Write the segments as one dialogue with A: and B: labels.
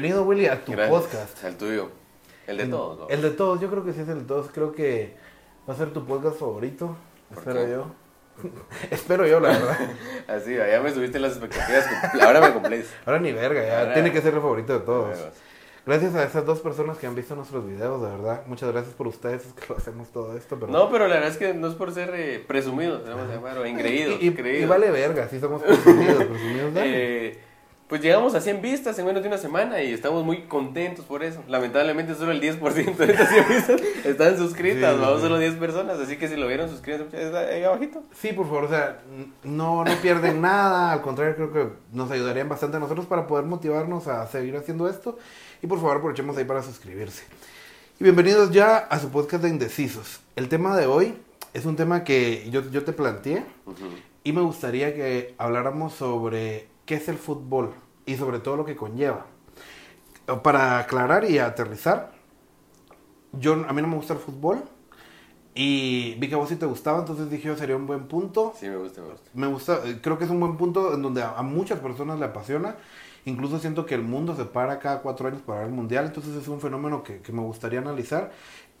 A: Bienvenido, Willy, a tu
B: Gracias.
A: podcast.
B: El tuyo. El de todos, ¿no?
A: El de todos, yo creo que sí es el de todos. Creo que va a ser tu podcast favorito.
B: ¿Por
A: Espero
B: qué?
A: yo. Espero yo, la verdad.
B: Así, ya me subiste las expectativas. Ahora me cumplís.
A: Ahora ni verga, ya.
B: Ahora-
A: Tiene que ser el favorito de todos. Gracias a esas dos personas que han visto nuestros videos, de verdad. Muchas gracias por ustedes, es que lo hacemos todo esto. Pero...
B: No, pero la verdad es que no es por ser eh, presumidos, vamos a llamar, o engreídos.
A: y, y- y vale verga, sí somos presumidos, presumidos. dale.
B: Eh, pues llegamos a 100 vistas en menos de una semana y estamos muy contentos por eso. Lamentablemente solo el 10% de estas 100 vistas están suscritas,
A: Sí,
B: vamos
A: sí.
B: solo 10 personas, así que si lo vieron suscríbanse ahí abajito.
A: Sí, por favor, o sea, no, no pierden nada, al contrario, creo que nos ayudarían bastante a nosotros para poder motivarnos a seguir haciendo esto. Y por favor, aprovechemos ahí para suscribirse. Y bienvenidos ya a su podcast de Indecisos. El tema de hoy es un tema que yo, yo te planteé y me gustaría que habláramos sobre qué es el fútbol y sobre todo lo que conlleva. Para aclarar y aterrizar, yo, a mí no me gusta el fútbol y vi que a vos sí te gustaba, entonces dije yo sería un buen punto.
B: Sí, me gusta, me gusta.
A: Me gusta, eh, creo que es un buen punto en donde a, a muchas personas le apasiona. Incluso siento que el mundo se para cada cuatro años para ver el mundial, entonces es un fenómeno que, que me gustaría analizar.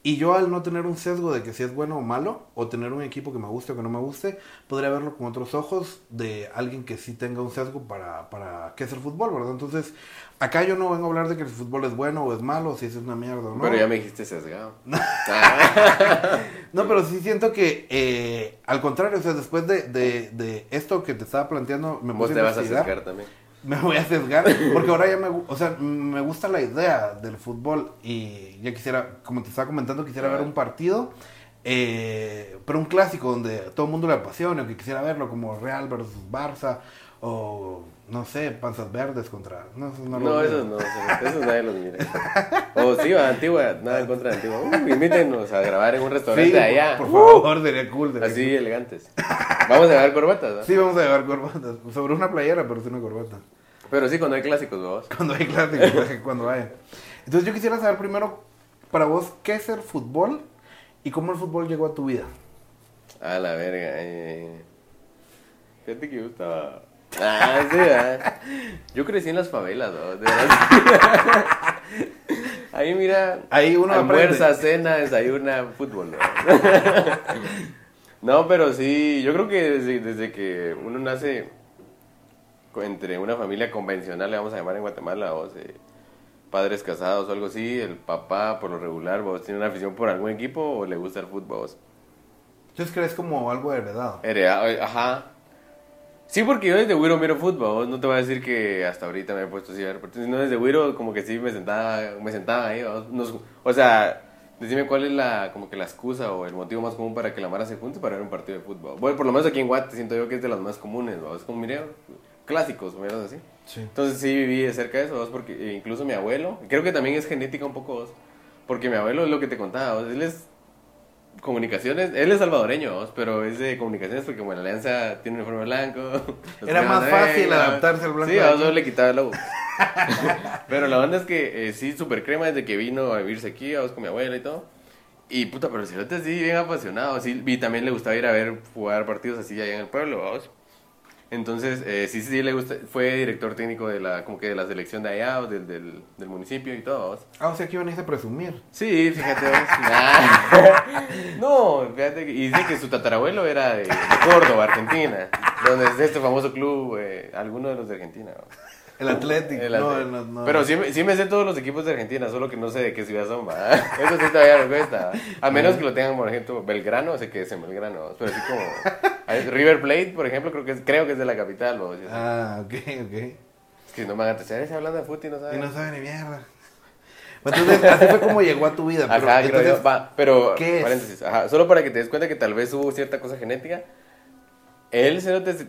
A: Y yo al no tener un sesgo de que si es bueno o malo, o tener un equipo que me guste o que no me guste, podría verlo con otros ojos de alguien que sí tenga un sesgo para, para qué es el fútbol, ¿verdad? Entonces, acá yo no vengo a hablar de que el fútbol es bueno o es malo, o si es una mierda o no.
B: Pero ya me dijiste sesgado. Ah,
A: No, pero sí siento que, eh, al contrario, o sea, después de, de, de esto que te estaba planteando, me
B: Vos
A: puse
B: te vas a acercar también.
A: Me voy a sesgar, porque ahora ya me, o sea, me gusta la idea del fútbol y ya quisiera, como te estaba comentando, quisiera ver un partido, eh, pero un clásico donde todo el mundo le apasione, o que quisiera verlo como Real versus Barça, o no sé, Panzas Verdes contra... No, esos no,
B: No, esos no, esos, nadie los mira. O sí, va, Antigua, nada en contra de Antigua. Uh, invítenos a grabar en un restaurante
A: Sí,
B: allá.
A: por, por favor, sería cool. sería
B: Así
A: cool.
B: elegantes. Vamos a llevar corbatas, ¿no?
A: Sí, vamos a llevar corbatas, sobre una playera, pero sin una corbata.
B: Pero sí, cuando hay clásicos, vos.
A: Cuando hay clásicos, cuando vaya. Entonces yo quisiera saber primero, para vos, ¿qué es el fútbol y cómo el fútbol llegó a tu vida?
B: A la verga. Eh. Fíjate que yo estaba. Ah, sí, ¿verdad? Yo crecí en las favelas, ¿no? De verdad. Ahí mira.
A: Ahí uno
B: almuerza, cena, desayuna, fútbol, ¿no? No, pero sí, yo creo que desde, desde que uno nace entre una familia convencional, le vamos a llamar en Guatemala, o sea, padres casados o algo así, el papá por lo regular, vos tiene una afición por algún equipo o le gusta el fútbol, vos.
A: Entonces crees como algo heredado.
B: Heredado, eh, ajá. Sí, porque yo desde Wiro miro fútbol, no te voy a decir que hasta ahorita me he puesto así a ver partidos, desde Wiro como que sí me sentaba, me sentaba ahí. Nos- o sea, decime cuál es la, como que la excusa o el motivo más común para que la Mara se junte para ver un partido de fútbol. Bueno, por lo menos aquí en Guate siento yo que es de las más comunes, ¿vamos? Es como, mire, clásicos, mira así.
A: Sí.
B: Entonces sí viví de cerca de eso, ¿vos? porque eh, incluso mi abuelo, creo que también es genética un poco, porque mi abuelo es lo que te contaba, él es comunicaciones, él es salvadoreño, pero es de comunicaciones porque bueno, la Alianza tiene un uniforme blanco.
A: Era más fácil adaptarse al blanco
B: Sí, a vos le quitaba el logo. pero la onda es que eh, sí, super crema desde que vino a vivirse aquí, a vos con mi abuela y todo. Y puta, pero el cerote sí, bien apasionado, sí, y también le gustaba ir a ver jugar partidos así allá en el pueblo, ¿vos? Entonces, eh, sí, sí, le gusta, fue director técnico de la, como que de la selección de allá, o del, del, del municipio y todo, ¿vos?
A: Ah, o sea, que venís a presumir.
B: Sí, fíjate vos. Nah. No, fíjate que, y dice que su tatarabuelo era de, de Córdoba, Argentina, donde es este famoso club, eh, alguno de los de Argentina, ¿vos?
A: El Atlético.
B: El
A: no,
B: Atlético.
A: no, no.
B: Pero sí, me- sí me sé todos los equipos de Argentina, solo que no sé de qué ciudad son, ¿va? Eso sí todavía me cuesta. A menos que lo tengan, por ejemplo, Belgrano, sé que es en Belgrano, pero así como... River Plate, por ejemplo, creo que es, creo que es de la capital. Es
A: Ah, ok, ok.
B: que no me hagan atención, hablando de fútbol y no
A: Y
B: saben.
A: no sabe ni mierda. Entonces, así fue como llegó a tu vida. Pero,
B: Ajá, creo
A: entonces,
B: yo. Va, pero,
A: ¿qué es?
B: paréntesis, ajá, solo para que te des cuenta que tal vez hubo cierta cosa genética. Él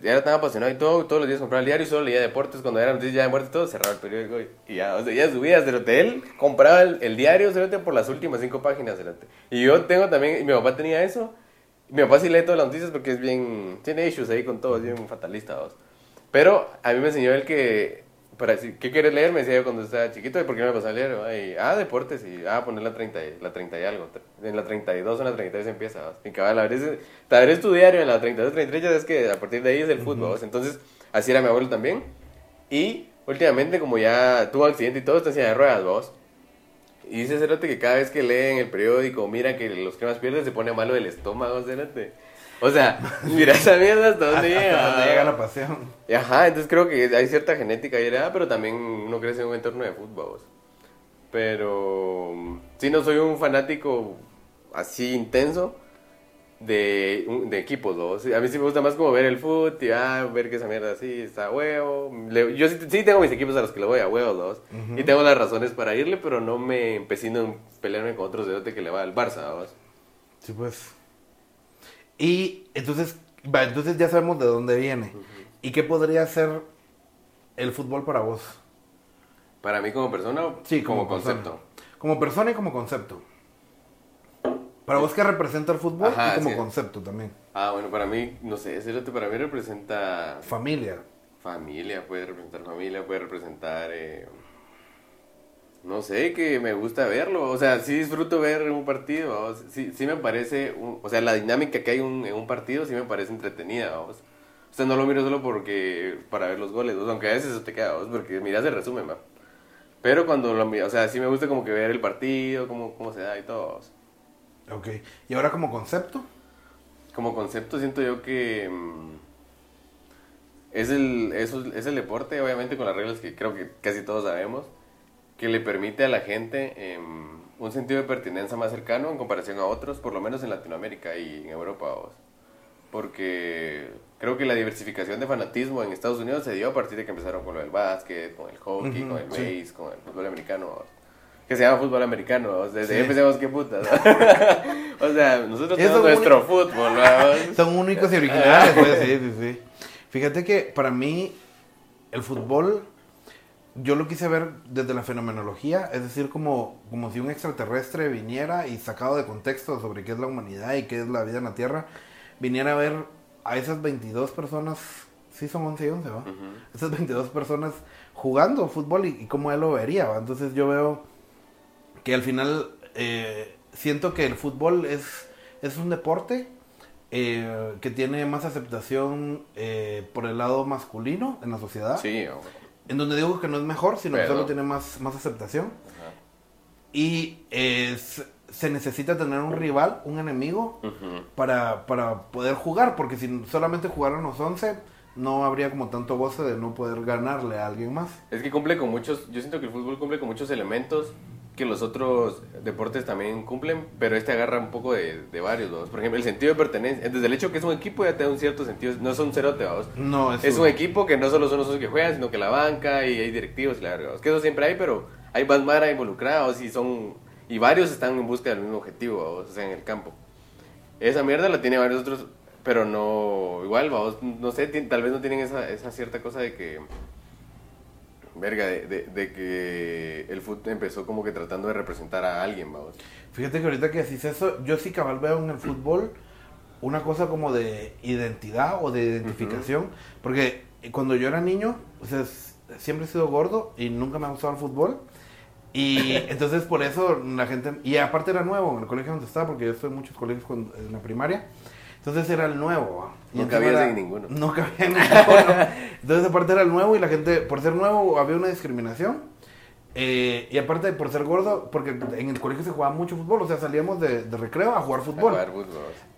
B: era tan apasionado y todo, todos los días compraba el diario y solo leía deportes. Cuando era noticias de muerte todo, cerraba el periódico y, y ya, o sea, ya subía, cerote. Él compraba el, el diario, cerote, por las últimas cinco páginas, cerote. Y yo tengo también, y mi papá tenía eso. Mi papá sí lee todas las noticias porque es bien, tiene issues ahí con todo, es bien fatalista, vos. Pero a mí me enseñó él que, para decir, ¿qué quieres leer? Me decía yo cuando estaba chiquito, ¿y por qué no me pasaba a leer? Y, ah, deportes, y, ah, poner la 30, y- la 30 y algo. En la 32 o en la 33 empieza, ¿va? Y cabal, abres, te abres tu diario en la 32, 33, ya sabes que a partir de ahí es el fútbol, ¿va? Entonces, así era mi abuelo también. Y últimamente como ya tuvo accidente y todo, está en silla de ruedas, vos. Y dice Cerote que cada vez que lee en el periódico, mira que los cremas pierden, se pone malo del estómago, Cerote. O sea, mira esa mierda hasta dónde llega.
A: Hasta donde llega la pasión.
B: Ajá, entonces creo que hay cierta genética y heredada, pero también uno crece en un entorno de fútbol. Pero sí, no soy un fanático así intenso de, de equipos. vos. A mí sí me gusta más como ver el fútbol y ah, ver que esa mierda así está a huevo. Le- yo sí, sí tengo mis equipos a los que le voy a huevos, dos. Y tengo las razones para irle, pero no me empecino en pelearme con otros de que le va al Barça. vos.
A: Sí, pues. Y entonces, entonces ya sabemos de dónde viene. ¿Y qué podría ser el fútbol para vos?
B: Para mí como persona o
A: Sí,
B: como,
A: como persona.
B: concepto.
A: Como persona y como concepto. Para vos, ¿qué representa el fútbol?
B: Ajá,
A: y como
B: sí.
A: concepto también.
B: Ah, bueno, para mí, no sé, ese lote para mí representa
A: Familia.
B: familia, puede representar familia, puede representar, eh, no sé, que me gusta verlo, o sea, sí disfruto ver un partido, vamos, sí, sí me parece, un- o sea, la dinámica que hay un- en un partido sí me parece entretenida, vamos. O sea, no lo miro solo porque, para ver los goles, vamos, aunque a veces eso te queda, porque miras el resumen, va. Pero cuando lo miro, o sea, sí me gusta como que ver el partido, cómo, cómo se da y todo.
A: Ok. ¿Y ahora como concepto?
B: Como concepto siento yo que mm, es el, es, es el deporte, obviamente con las reglas que creo que casi todos sabemos, que le permite a la gente em, un sentido de pertenencia más cercano en comparación a otros, por lo menos en Latinoamérica y en Europa. vos. Porque creo que la diversificación de fanatismo en Estados Unidos se dio a partir de que empezaron con lo del básquet, con el hockey,
A: Ujú,
B: con el
A: sí.
B: base, con el fútbol americano. vos. Que se llama fútbol americano, vos. desde
A: Sí.
B: ahí empecemos qué putas. o sea, nosotros tenemos
A: es
B: nuestro fútbol.
A: Son únicos y originales, pues, sí, sí, sí. Fíjate que para mí el fútbol yo lo quise ver desde la fenomenología, es decir, como, como si un extraterrestre viniera y sacado de contexto sobre qué es la humanidad y qué es la vida en la Tierra, viniera a ver a esas 22 personas, sí son 11 y 11, ¿va? Esas 22 personas jugando fútbol y, y cómo él lo vería, ¿va? Entonces yo veo que al final eh, siento que el fútbol es, es un deporte eh, que tiene más aceptación eh, por el lado masculino en la sociedad.
B: Sí, hombre.
A: En donde digo que no es mejor, sino que solo tiene más, más aceptación.
B: Ajá.
A: Y es- se necesita tener un rival, un enemigo, para, para poder jugar, porque si solamente jugaran los 11, no habría como tanto goce de no poder ganarle a alguien más.
B: Es que cumple con muchos, yo siento que el fútbol cumple con muchos elementos que los otros deportes también cumplen, pero este agarra un poco de, de varios. Por ejemplo, el sentido de pertenencia, desde el hecho que es un equipo ya te da un cierto sentido, no es un cerote, vamos.
A: No, es,
B: Es un equipo que no solo son los que juegan, sino que la banca y hay directivos y la vamos. Que eso siempre hay, pero hay más mara involucrados y son, y varios están en busca del mismo objetivo, vamos, o sea, en el campo. Esa mierda la tiene varios otros, pero no, igual, no sé, tal vez no tienen esa, esa cierta cosa de que, verga, de, de, de que el fútbol empezó como que tratando de representar a alguien, vamos.
A: Fíjate que ahorita que decís eso, yo sí cabal veo en el fútbol una cosa como de identidad o de identificación, porque cuando yo era niño, o sea, siempre he sido gordo y nunca me ha gustado el fútbol. Y entonces por eso la gente, y aparte era nuevo en el colegio donde estaba, porque yo estuve en muchos colegios en la primaria, entonces era el nuevo. Y
B: No
A: era-
B: en ninguno.
A: No cabía en ninguno. Entonces aparte era el nuevo y la gente, por ser nuevo había una discriminación. Eh, y aparte por ser gordo, porque en el colegio se jugaba mucho fútbol, o sea, salíamos de, de recreo a jugar
B: A
A: fútbol.
B: jugar fútbol.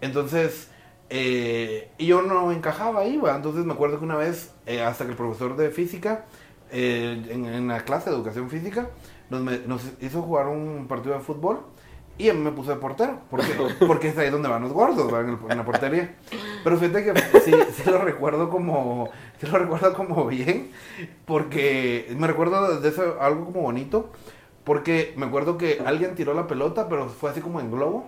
A: Entonces, eh, y yo no encajaba ahí, ¿va? Entonces me acuerdo que una vez, eh, hasta que el profesor de física, en, en la clase de educación física, nos hizo jugar un partido de fútbol y a mí me puso de portero, porque, porque es ahí donde van los gordos, ¿va? En, la portería. Pero fíjate que sí, sí lo recuerdo como, sí lo recuerdo como bien, porque me recuerdo de eso algo como bonito, porque me acuerdo que alguien tiró la pelota, pero fue así como en globo.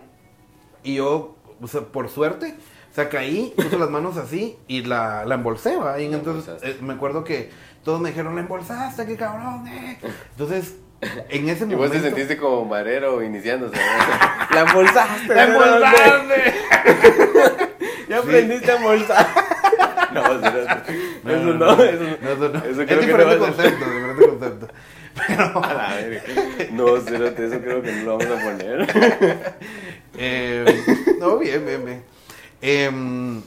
A: Y yo, o sea, por suerte, o sea, caí, puse las manos así y la, la embolsé, ¿va? Y entonces eh, me acuerdo que todos me dijeron, la embolsaste, qué cabrón, eh". Entonces, en ese
B: Y vos
A: momento...
B: te sentiste como marero iniciándose. ¿no? La embolsaste.
A: ¡La embolsaste!
B: Ya aprendiste a embolsar. No, cerote. eso no, eso no.
A: No, eso no.
B: Eso
A: es
B: creo que
A: diferente
B: no a ser.
A: concepto, diferente concepto. Pero,
B: A la verga. No, cerote, eso creo que no lo vamos a poner.
A: eh, no, bien, bien, bien. Em,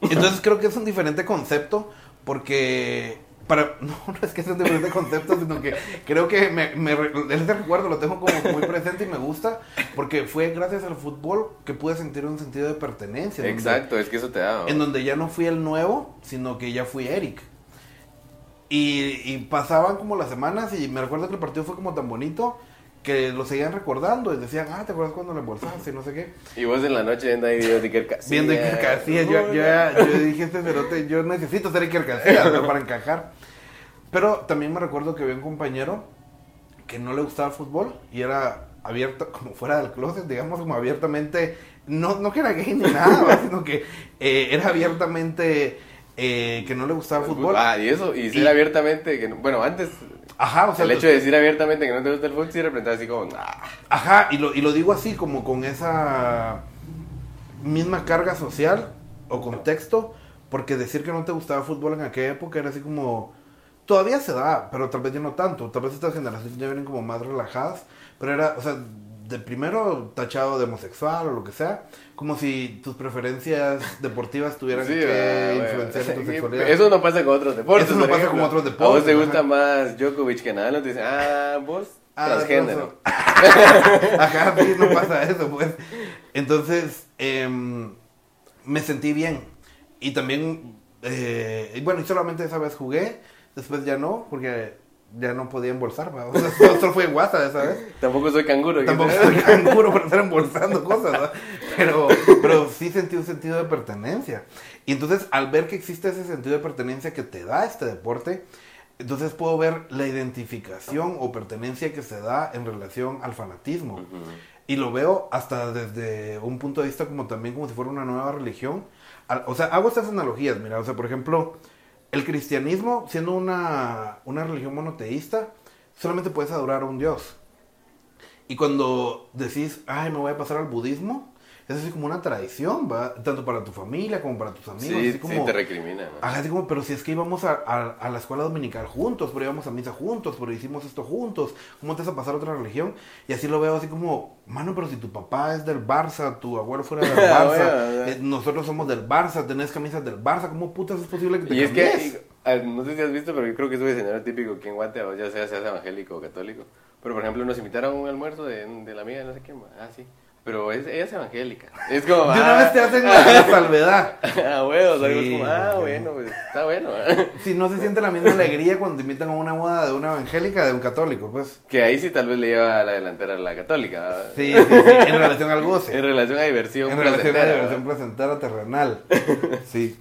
A: entonces creo que es un diferente concepto porque para, no, no es que sea un diferente concepto, sino que creo que me, me, ese recuerdo lo tengo como muy presente y me gusta, porque fue gracias al fútbol que pude sentir un sentido de pertenencia.
B: Exacto, es que eso te da.
A: En donde ya no fui el nuevo, sino que ya fui Eric. Y, y pasaban como las semanas y me recuerdo que el partido fue como tan bonito que lo seguían recordando y decían, ah, ¿te acuerdas cuando le embolsaste? Y no sé qué.
B: Y vos en la noche viendo ahí videos de Iker Casillas.
A: Viendo Iker Casillas. Yo, yo, yo, dije, este cerote, yo necesito ser Iker Casillas para encajar. Pero también me recuerdo que había un compañero que no le gustaba el fútbol y era abierto, como fuera del closet, digamos, como abiertamente, no, no que era gay ni nada, sino que eh, era abiertamente eh, que no le gustaba el fútbol.
B: Ah, y eso, y ser abiertamente, que bueno, antes
A: Ajá,
B: o sea, el hecho de decir abiertamente que no te gusta el fútbol sí representa así como,
A: Ajá, y lo, y lo digo así, como con esa misma carga social o contexto, porque decir que no te gustaba el fútbol en aquella época era así como, todavía se da, pero tal vez ya no tanto, tal vez estas generaciones ya vienen como más relajadas, pero era, o sea, de primero tachado de homosexual o lo que sea, como si tus preferencias deportivas tuvieran que influenciar en tu sexualidad.
B: Eso no pasa con otros deportes.
A: Eso no pasa con otros deportes.
B: A vos te gusta más Djokovic que nada, no te dicen, ah, vos ah, transgénero.
A: Ajá, sí, no pasa eso, pues. Entonces, em, me sentí bien. Y también, eh, bueno, y solamente esa vez jugué, después ya no, porque ya no podía embolsar, ¿va? O sea, solo fue en WhatsApp, ¿sabes?
B: Tampoco soy canguro.
A: Tampoco soy canguro por estar embolsando cosas, ¿no? Pero, pero sí sentí un sentido de pertenencia. Y entonces, al ver que existe ese sentido de pertenencia que te da este deporte, entonces puedo ver la identificación o pertenencia que se da en relación al fanatismo. Y lo veo hasta desde un punto de vista como también como si fuera una nueva religión. O sea, hago estas analogías, mira, o sea, por ejemplo el cristianismo, siendo una, una religión monoteísta, solamente puedes adorar a un Dios. Y cuando decís, ay, me voy a pasar al budismo, es así como una tradición, ¿va? Tanto para tu familia como para tus amigos.
B: Sí,
A: así como,
B: sí te recrimina.
A: así como, pero si es que íbamos a, a, la escuela dominical juntos, pero íbamos a misa juntos, pero hicimos esto juntos, ¿cómo te vas a pasar a otra religión? Y así lo veo así como, mano, pero si tu papá es del Barça, tu abuelo fuera del Barça, eh, nosotros somos del Barça, tenés camisas del Barça, ¿cómo putas es posible que te
B: Y es que, no sé si has visto, pero yo creo que es un escenario típico aquí en Guate, ya sea seas evangélico o católico. Pero por ejemplo, nos invitaron a un almuerzo de, de la amiga no sé quién, ah, sí. Pero es, ella es evangélica. Es como.
A: De una vez te hacen la, salvedad.
B: ah, bueno, como, ah, bueno, pues está bueno.
A: Si no se siente la misma alegría cuando te invitan a una boda de una evangélica de un católico, pues.
B: Que ahí sí tal vez le lleva a la delantera a la católica.
A: Sí, sí, sí, en relación al goce.
B: En relación a diversión.
A: En relación a diversión placentera terrenal. Sí.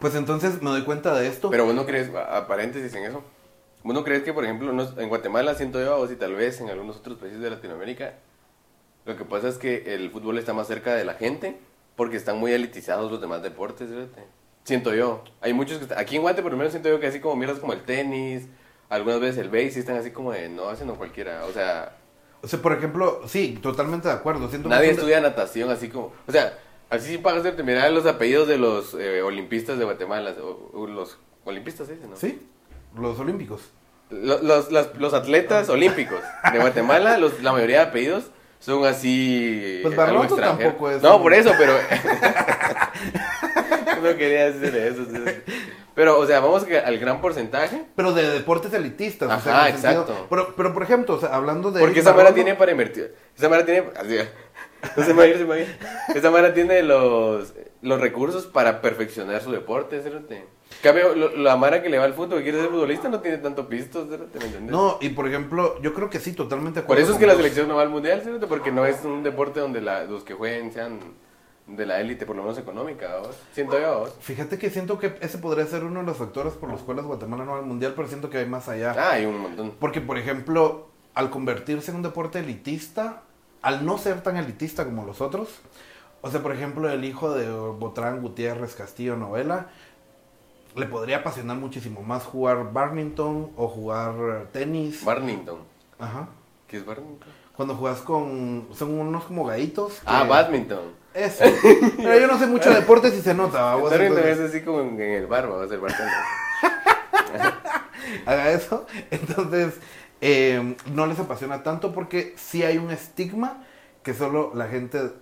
A: Pues entonces me doy cuenta de esto.
B: Pero vos no crees, a paréntesis en eso, vos no crees que, por ejemplo, en Guatemala siento yo, o si tal vez en algunos otros países de Latinoamérica, lo que pasa es que el fútbol está más cerca de la gente porque están muy elitizados los demás deportes, Siento yo. Hay muchos que están... Aquí en Guate, por lo menos, siento yo que así como miras como el tenis, algunas veces el base, están así como de no haciendo cualquiera. O sea...
A: O sea, por ejemplo, sí, totalmente de acuerdo. Siento
B: nadie estudia natación así como... O sea, así para hacerte mirar los apellidos de los eh, olimpistas de Guatemala. O, los olimpistas, ¿sí? ¿no?
A: Sí, los olímpicos.
B: Los, los, los, atletas olímpicos de Guatemala, los, la mayoría de apellidos son así.
A: Pues Barloto tampoco es.
B: No, por eso, pero. no quería decir eso. Pero, o sea, vamos al gran porcentaje.
A: Pero de deportes elitistas.
B: Ajá, exacto.
A: Pero, pero, por ejemplo, o sea, hablando de.
B: Porque esa manera tiene para invertir. Esa manera tiene. Así, no se me se me Esa manera tiene los, los recursos para perfeccionar su deporte, ¿sí? Cambio, la Mara que le va al fútbol, que quiere ser futbolista, no tiene tanto pisto, ¿me entiendes?
A: No, y por ejemplo, yo creo que sí, totalmente
B: Por eso es que la selección no va al mundial, ¿sí? Porque no es un deporte donde la, los que jueguen sean de la élite, por lo menos económica, Siento yo,
A: Fíjate que siento que ese podría ser uno de los factores por los cuales Guatemala no va al mundial, pero siento que hay más allá.
B: Ah, hay un montón.
A: Porque, por ejemplo, al convertirse en un deporte elitista, al no ser tan elitista como los otros, o sea, por ejemplo, el hijo de Botrán Gutiérrez Castillo Novela le podría apasionar muchísimo más jugar badminton o jugar tenis.
B: Badminton.
A: Ajá.
B: ¿Qué es badminton?
A: Cuando juegas con... Son unos como gaitos.
B: Ah, badminton.
A: Eso. Pero yo no sé mucho de deportes y se nota.
B: Badminton es así como en el bar, va a ser.
A: Haga eso. Entonces, eh, no les apasiona tanto porque sí hay un estigma que solo la gente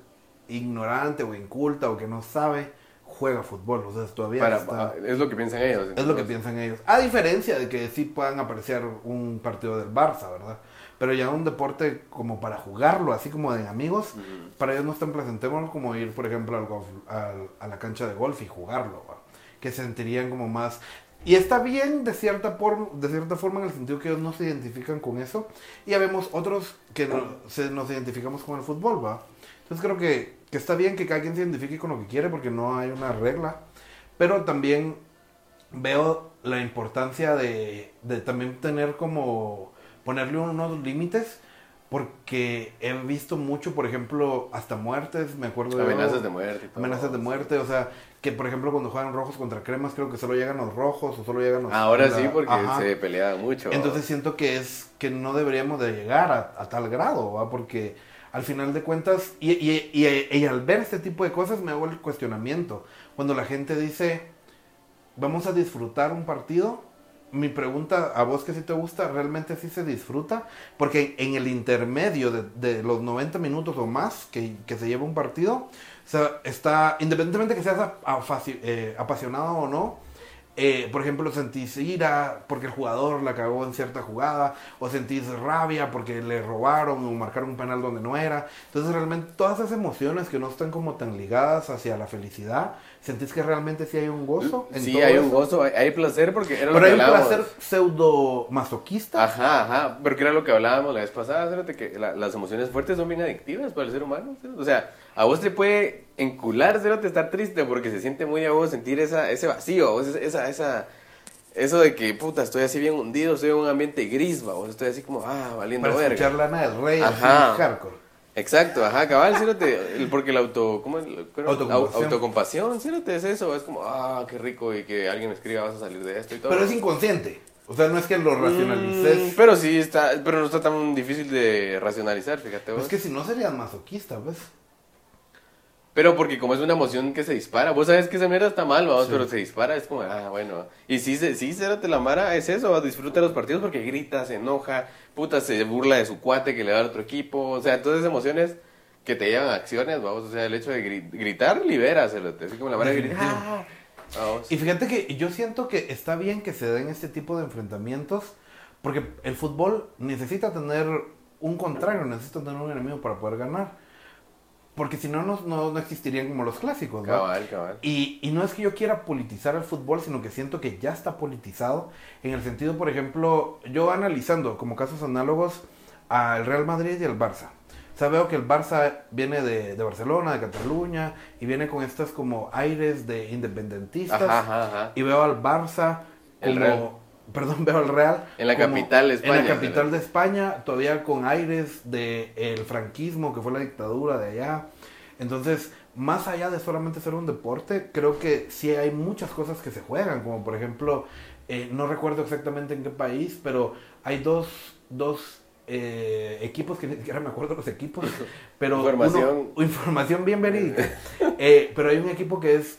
A: ignorante o inculta o que no sabe juega fútbol, o sea, todavía
B: Para-
A: está-
B: ah, es lo que piensan ellos.
A: es lo que
B: entonces.
A: piensan ellos. A diferencia de que sí puedan apreciar un partido del Barça, ¿verdad? Pero ya un deporte como para jugarlo, así como de amigos, para ellos no es tan placentero como ir, por ejemplo, al golf- al- a la cancha de golf y jugarlo, ¿va? que se sentirían como más... Y está bien de cierta, por- de cierta forma en el sentido que ellos no se identifican con eso. Y ya vemos otros que no- se, nos identificamos con el fútbol, ¿va? Entonces creo que, que está bien que cada quien se identifique con lo que quiere porque no hay una regla. Pero también veo la importancia de, de también tener como ponerle unos límites porque he visto mucho, por ejemplo, hasta muertes, me acuerdo
B: Amenazas de muerte todo.
A: amenazas de muerte, o sea, que por ejemplo cuando juegan rojos contra cremas creo que solo llegan los rojos o solo llegan los
B: Ahora
A: la-
B: sí, porque
A: Ajá.
B: se peleaban mucho.
A: Entonces siento que es que no deberíamos de llegar a, a tal grado, ¿va? Porque al final de cuentas, y, al ver este tipo de cosas me hago el cuestionamiento. Cuando la gente dice, vamos a disfrutar un partido, mi pregunta a vos que si te gusta, ¿realmente sí se disfruta? Porque en el intermedio de, los 90 minutos o más que, que se lleva un partido, o está, independientemente que seas eh, apasionado o no, eh, por ejemplo, sentís ira porque el jugador la cagó en cierta jugada, o sentís rabia porque le robaron o marcaron un penal donde no era. Entonces, realmente, todas esas emociones que no están como tan ligadas hacia la felicidad, sentís que realmente sí hay un gozo. en
B: Sí,
A: todo
B: hay un gozo, hay, placer porque era lo
A: Pero
B: que
A: hay un placer pseudo masoquista.
B: Ajá, ajá, porque era lo que hablábamos la vez pasada, que la- las emociones fuertes son bien adictivas para el ser humano, ¿sí? o sea, a vos te puede encular, te estar triste porque se siente muy a vos sentir esa, ese vacío, vos, esa, esa, eso de que, puta, estoy así bien hundido, estoy en un ambiente gris, va, vos estoy así como, ah, valiendo
A: para
B: verga.
A: escuchar Lana del Rey,
B: Ajá.
A: así, hardcore.
B: Exacto, ajá, cabal, cérate, el- porque el auto, ¿cómo es?
A: Autocompasión.
B: Au- autocompasión, cérate, es eso, es como, ah, qué rico y que alguien me escriba, vas a salir de esto y todo.
A: Pero es inconsciente. O sea, no es que lo
B: Mm,
A: racionalices.
B: pero sí está, pero no está tan difícil de racionalizar, fíjate vos.
A: es que si no serías masoquista, ¿ves?
B: Pero porque como es una emoción que se dispara, vos sabes que esa mierda está mal, vamos,
A: Sí.
B: pero se dispara, es como, ah, bueno. Y sí, sí, cérate la mara, es eso, disfruta los partidos porque grita, se enoja, puta, se burla de su cuate que le da al otro equipo, o sea, todas esas emociones que te llevan a acciones, vamos, o sea, el hecho de gri- gritar, libera, cérate, así como la mara grita,
A: Definitivo.
B: "Ah". vamos.
A: Y fíjate que yo siento que está bien que se den este tipo de enfrentamientos, porque el fútbol necesita tener un contrario, necesita tener un enemigo para poder ganar. Porque si no, no, no, existirían como los clásicos, ¿no?
B: Cabal, cabal.
A: Y, y no es que yo quiera politizar el fútbol, sino que siento que ya está politizado. En el sentido, por ejemplo, yo analizando como casos análogos al Real Madrid y al Barça. O sea, veo que el Barça viene de, de Barcelona, de Cataluña, y viene con estas como aires de independentistas.
B: Ajá, ajá, ajá.
A: Y veo al Barça como...
B: El Real.
A: Perdón, veo al Real.
B: En la capital de España,
A: En la capital de España, todavía con aires del el franquismo, que fue la dictadura de allá. Entonces, más allá de solamente ser un deporte, creo que sí hay muchas cosas que se juegan, como por ejemplo, eh, no recuerdo exactamente en qué país, pero hay dos, dos eh, equipos que ni siquiera me acuerdo los equipos, pero
B: Información.
A: uno- información bien verídica. Eh, pero hay un equipo que es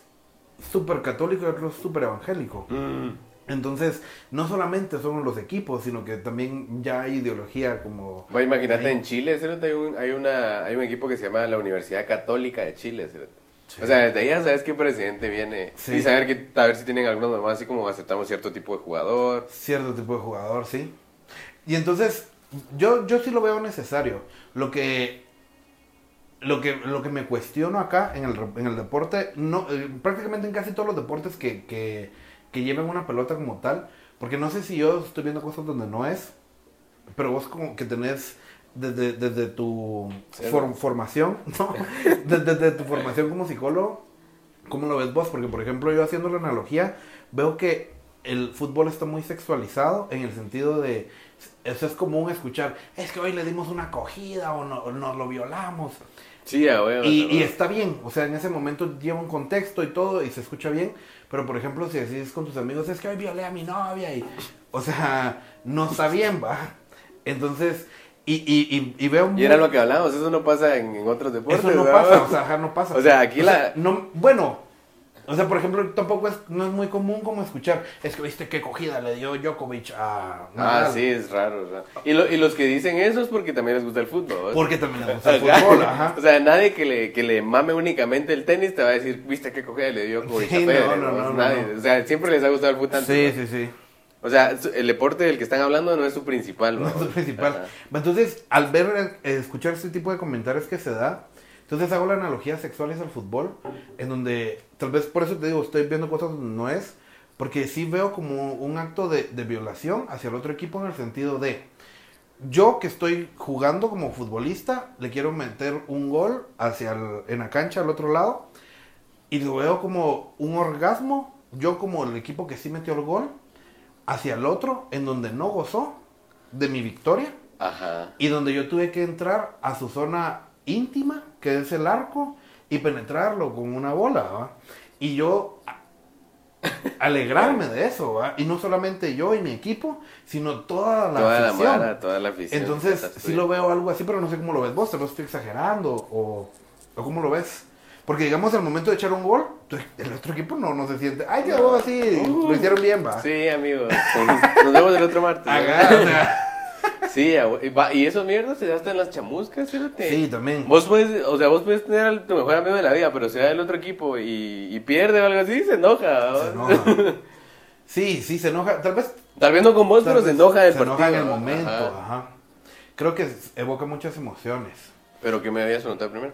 A: súper católico y otro súper evangélico.
B: Mm.
A: Entonces, no solamente son los equipos, sino que también ya hay ideología como...
B: Bueno, imagínate en Chile, cérate, hay un, hay, una, hay un equipo que se llama la Universidad Católica de Chile. O sea, desde ahí ya sabes qué presidente viene.
A: Sí.
B: Y saber que, a ver si tienen algunos nomás, así como aceptamos cierto tipo de jugador.
A: cierto tipo de jugador, sí. Y entonces, yo, yo sí lo veo necesario. Lo que, lo que, lo que me cuestiono acá en el, en el deporte, no, eh, prácticamente en casi todos los deportes que, que, que lleven una pelota como tal, porque no sé si yo estoy viendo cosas donde no es, pero vos como que tenés desde, desde tu for- formación, ¿no? desde, desde tu formación como psicólogo, ¿cómo lo ves vos? Porque, por ejemplo, yo haciendo la analogía, veo que el fútbol está muy sexualizado en el sentido de, eso es común escuchar, es que hoy le dimos una acogida o, no, o nos lo violamos.
B: Sí, a
A: Y, está bien, o sea, en ese momento lleva un contexto y todo y se escucha bien, pero por ejemplo, si decís con tus amigos, es que hoy violé a mi novia y, o sea, no está bien, va. Entonces, y, y, y, y veo...
B: Y era lo que hablábamos, eso no pasa en, en otros deportes.
A: Eso no
B: ¿verdad?
A: pasa, o sea, no pasa.
B: O sea, aquí la-
A: no, bueno, O sea, por ejemplo, tampoco es, no es muy común como escuchar, es que viste qué cogida le dio Djokovic a
B: Ah, sí, es raro, es raro. Y, lo- y los que dicen eso es porque también les gusta el fútbol. ¿no?
A: Porque también le gusta el fútbol, ajá.
B: O sea, nadie que le, que le mame únicamente el tenis te va a decir, viste qué cogida le dio Djokovic
A: Sí,
B: a Federer",
A: no, no, no, no,
B: Nadie. O sea, siempre les ha gustado el fútbol.
A: Sí, sí, sí.
B: O sea, su- el deporte del que están hablando no es su principal,
A: No
B: ¿no?
A: es lo principal.
B: Ajá.
A: Entonces, al ver, eh, escuchar este tipo de comentarios que se da, entonces hago la analogía sexuales al fútbol, en donde, tal vez por eso te digo, estoy viendo cosas donde no es, porque sí veo como un acto de, de violación hacia el otro equipo en el sentido de, yo que estoy jugando como futbolista, le quiero meter un gol hacia el- en la cancha al otro lado, y lo veo como un orgasmo, yo como el equipo que sí metió el gol, hacia el otro, en donde no gozó de mi victoria,
B: Ajá.
A: y donde yo tuve que entrar a su zona íntima, que es el arco, y penetrarlo con una bola, ¿va? Y yo alegrarme de eso, ¿va? Y no solamente yo y mi equipo, sino toda la
B: Toda la
A: afición.
B: mara, toda la afición.
A: Entonces, sí lo veo algo así, pero no sé cómo lo ves vos, te lo estoy exagerando, o, o cómo lo ves. Porque digamos, al momento de echar un gol, el otro equipo no, no se siente, ay, quedó así, lo hicieron bien, va.
B: Sí, amigos. Nos, vemos el otro martes. ¿no? Sí, a y esos mierdas se hasta en las chamuscas, fíjate.
A: sí, también.
B: Vos puedes, o sea, vos puedes tener al tu mejor amigo de la vida, pero si va del otro equipo y, y pierde o algo así, se enoja. ¿no?
A: Se enoja. Sí, sí, se enoja. Tal vez
B: Tal vez no con vos, pero se enoja del
A: se
B: partido.
A: enoja en el momento,
B: Ajá.
A: ajá. Creo que evoca muchas emociones.
B: Pero que me habías preguntado primero.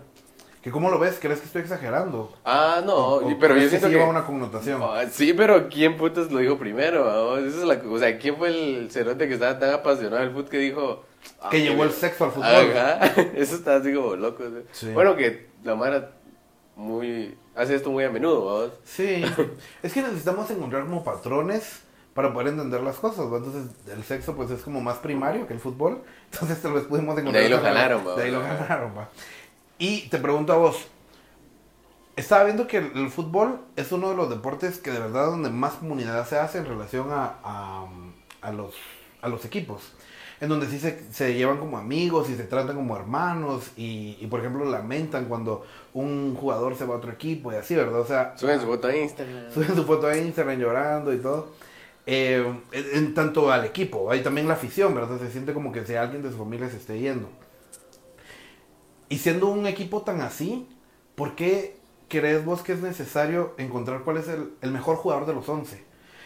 A: ¿Que ¿Cómo lo ves? ¿Crees que estoy exagerando?
B: Ah, no,
A: O- o
B: pero yo siento que...
A: lleva una connotación.
B: Ah, sí, pero ¿quién putas lo dijo primero? Esa es la, o sea, ¿quién fue el cerote que estaba tan apasionado del fútbol que dijo... ah,
A: que llevó el sexo al fútbol.
B: Ajá, eso está así como loco. ¿sí?
A: Sí.
B: Bueno, que la Mara muy... hace esto muy a menudo.
A: Sí. es que necesitamos encontrar como patrones para poder entender las cosas. Entonces, el sexo pues es como más primario que el fútbol. Entonces, tal vez pudimos encontrar...
B: De ahí lo va.
A: De ahí lo jalaron, va. Y te pregunto a vos. Estaba viendo que el, el fútbol es uno de los deportes que de verdad donde más comunidad se hace en relación a, a, a los, a los equipos. En donde sí se, se llevan como amigos y se tratan como hermanos y, y, por ejemplo lamentan cuando un jugador se va a otro equipo y así, ¿verdad? O sea,
B: Suben su foto a Instagram.
A: suben su foto a Instagram llorando y todo. Eh, en, en tanto al equipo, hay también la afición, ¿verdad? Se siente como que si alguien de su familia se esté yendo. Y siendo un equipo tan así, ¿por qué crees vos que es necesario encontrar cuál es el, el mejor jugador de los 11?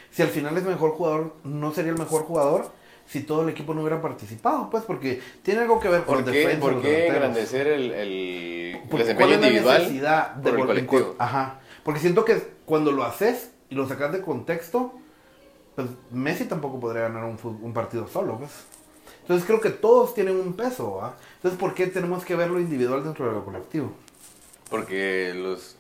A: Si al final es mejor jugador, ¿no sería el mejor jugador si todo el equipo no hubiera participado? Pues porque tiene algo que ver con
B: ¿Por qué,
A: defensa,
B: por qué engrandecer el, el
A: Porque
B: desempeño
A: ¿cuál es la
B: individual
A: necesidad de
B: por el colectivo?
A: Ajá. Porque siento que cuando lo haces y lo sacas de contexto, pues Messi tampoco podría ganar un, un partido solo, pues. Entonces creo que todos tienen un peso, ¿va? Entonces, ¿por qué tenemos que ver lo individual dentro de lo colectivo?
B: Porque los...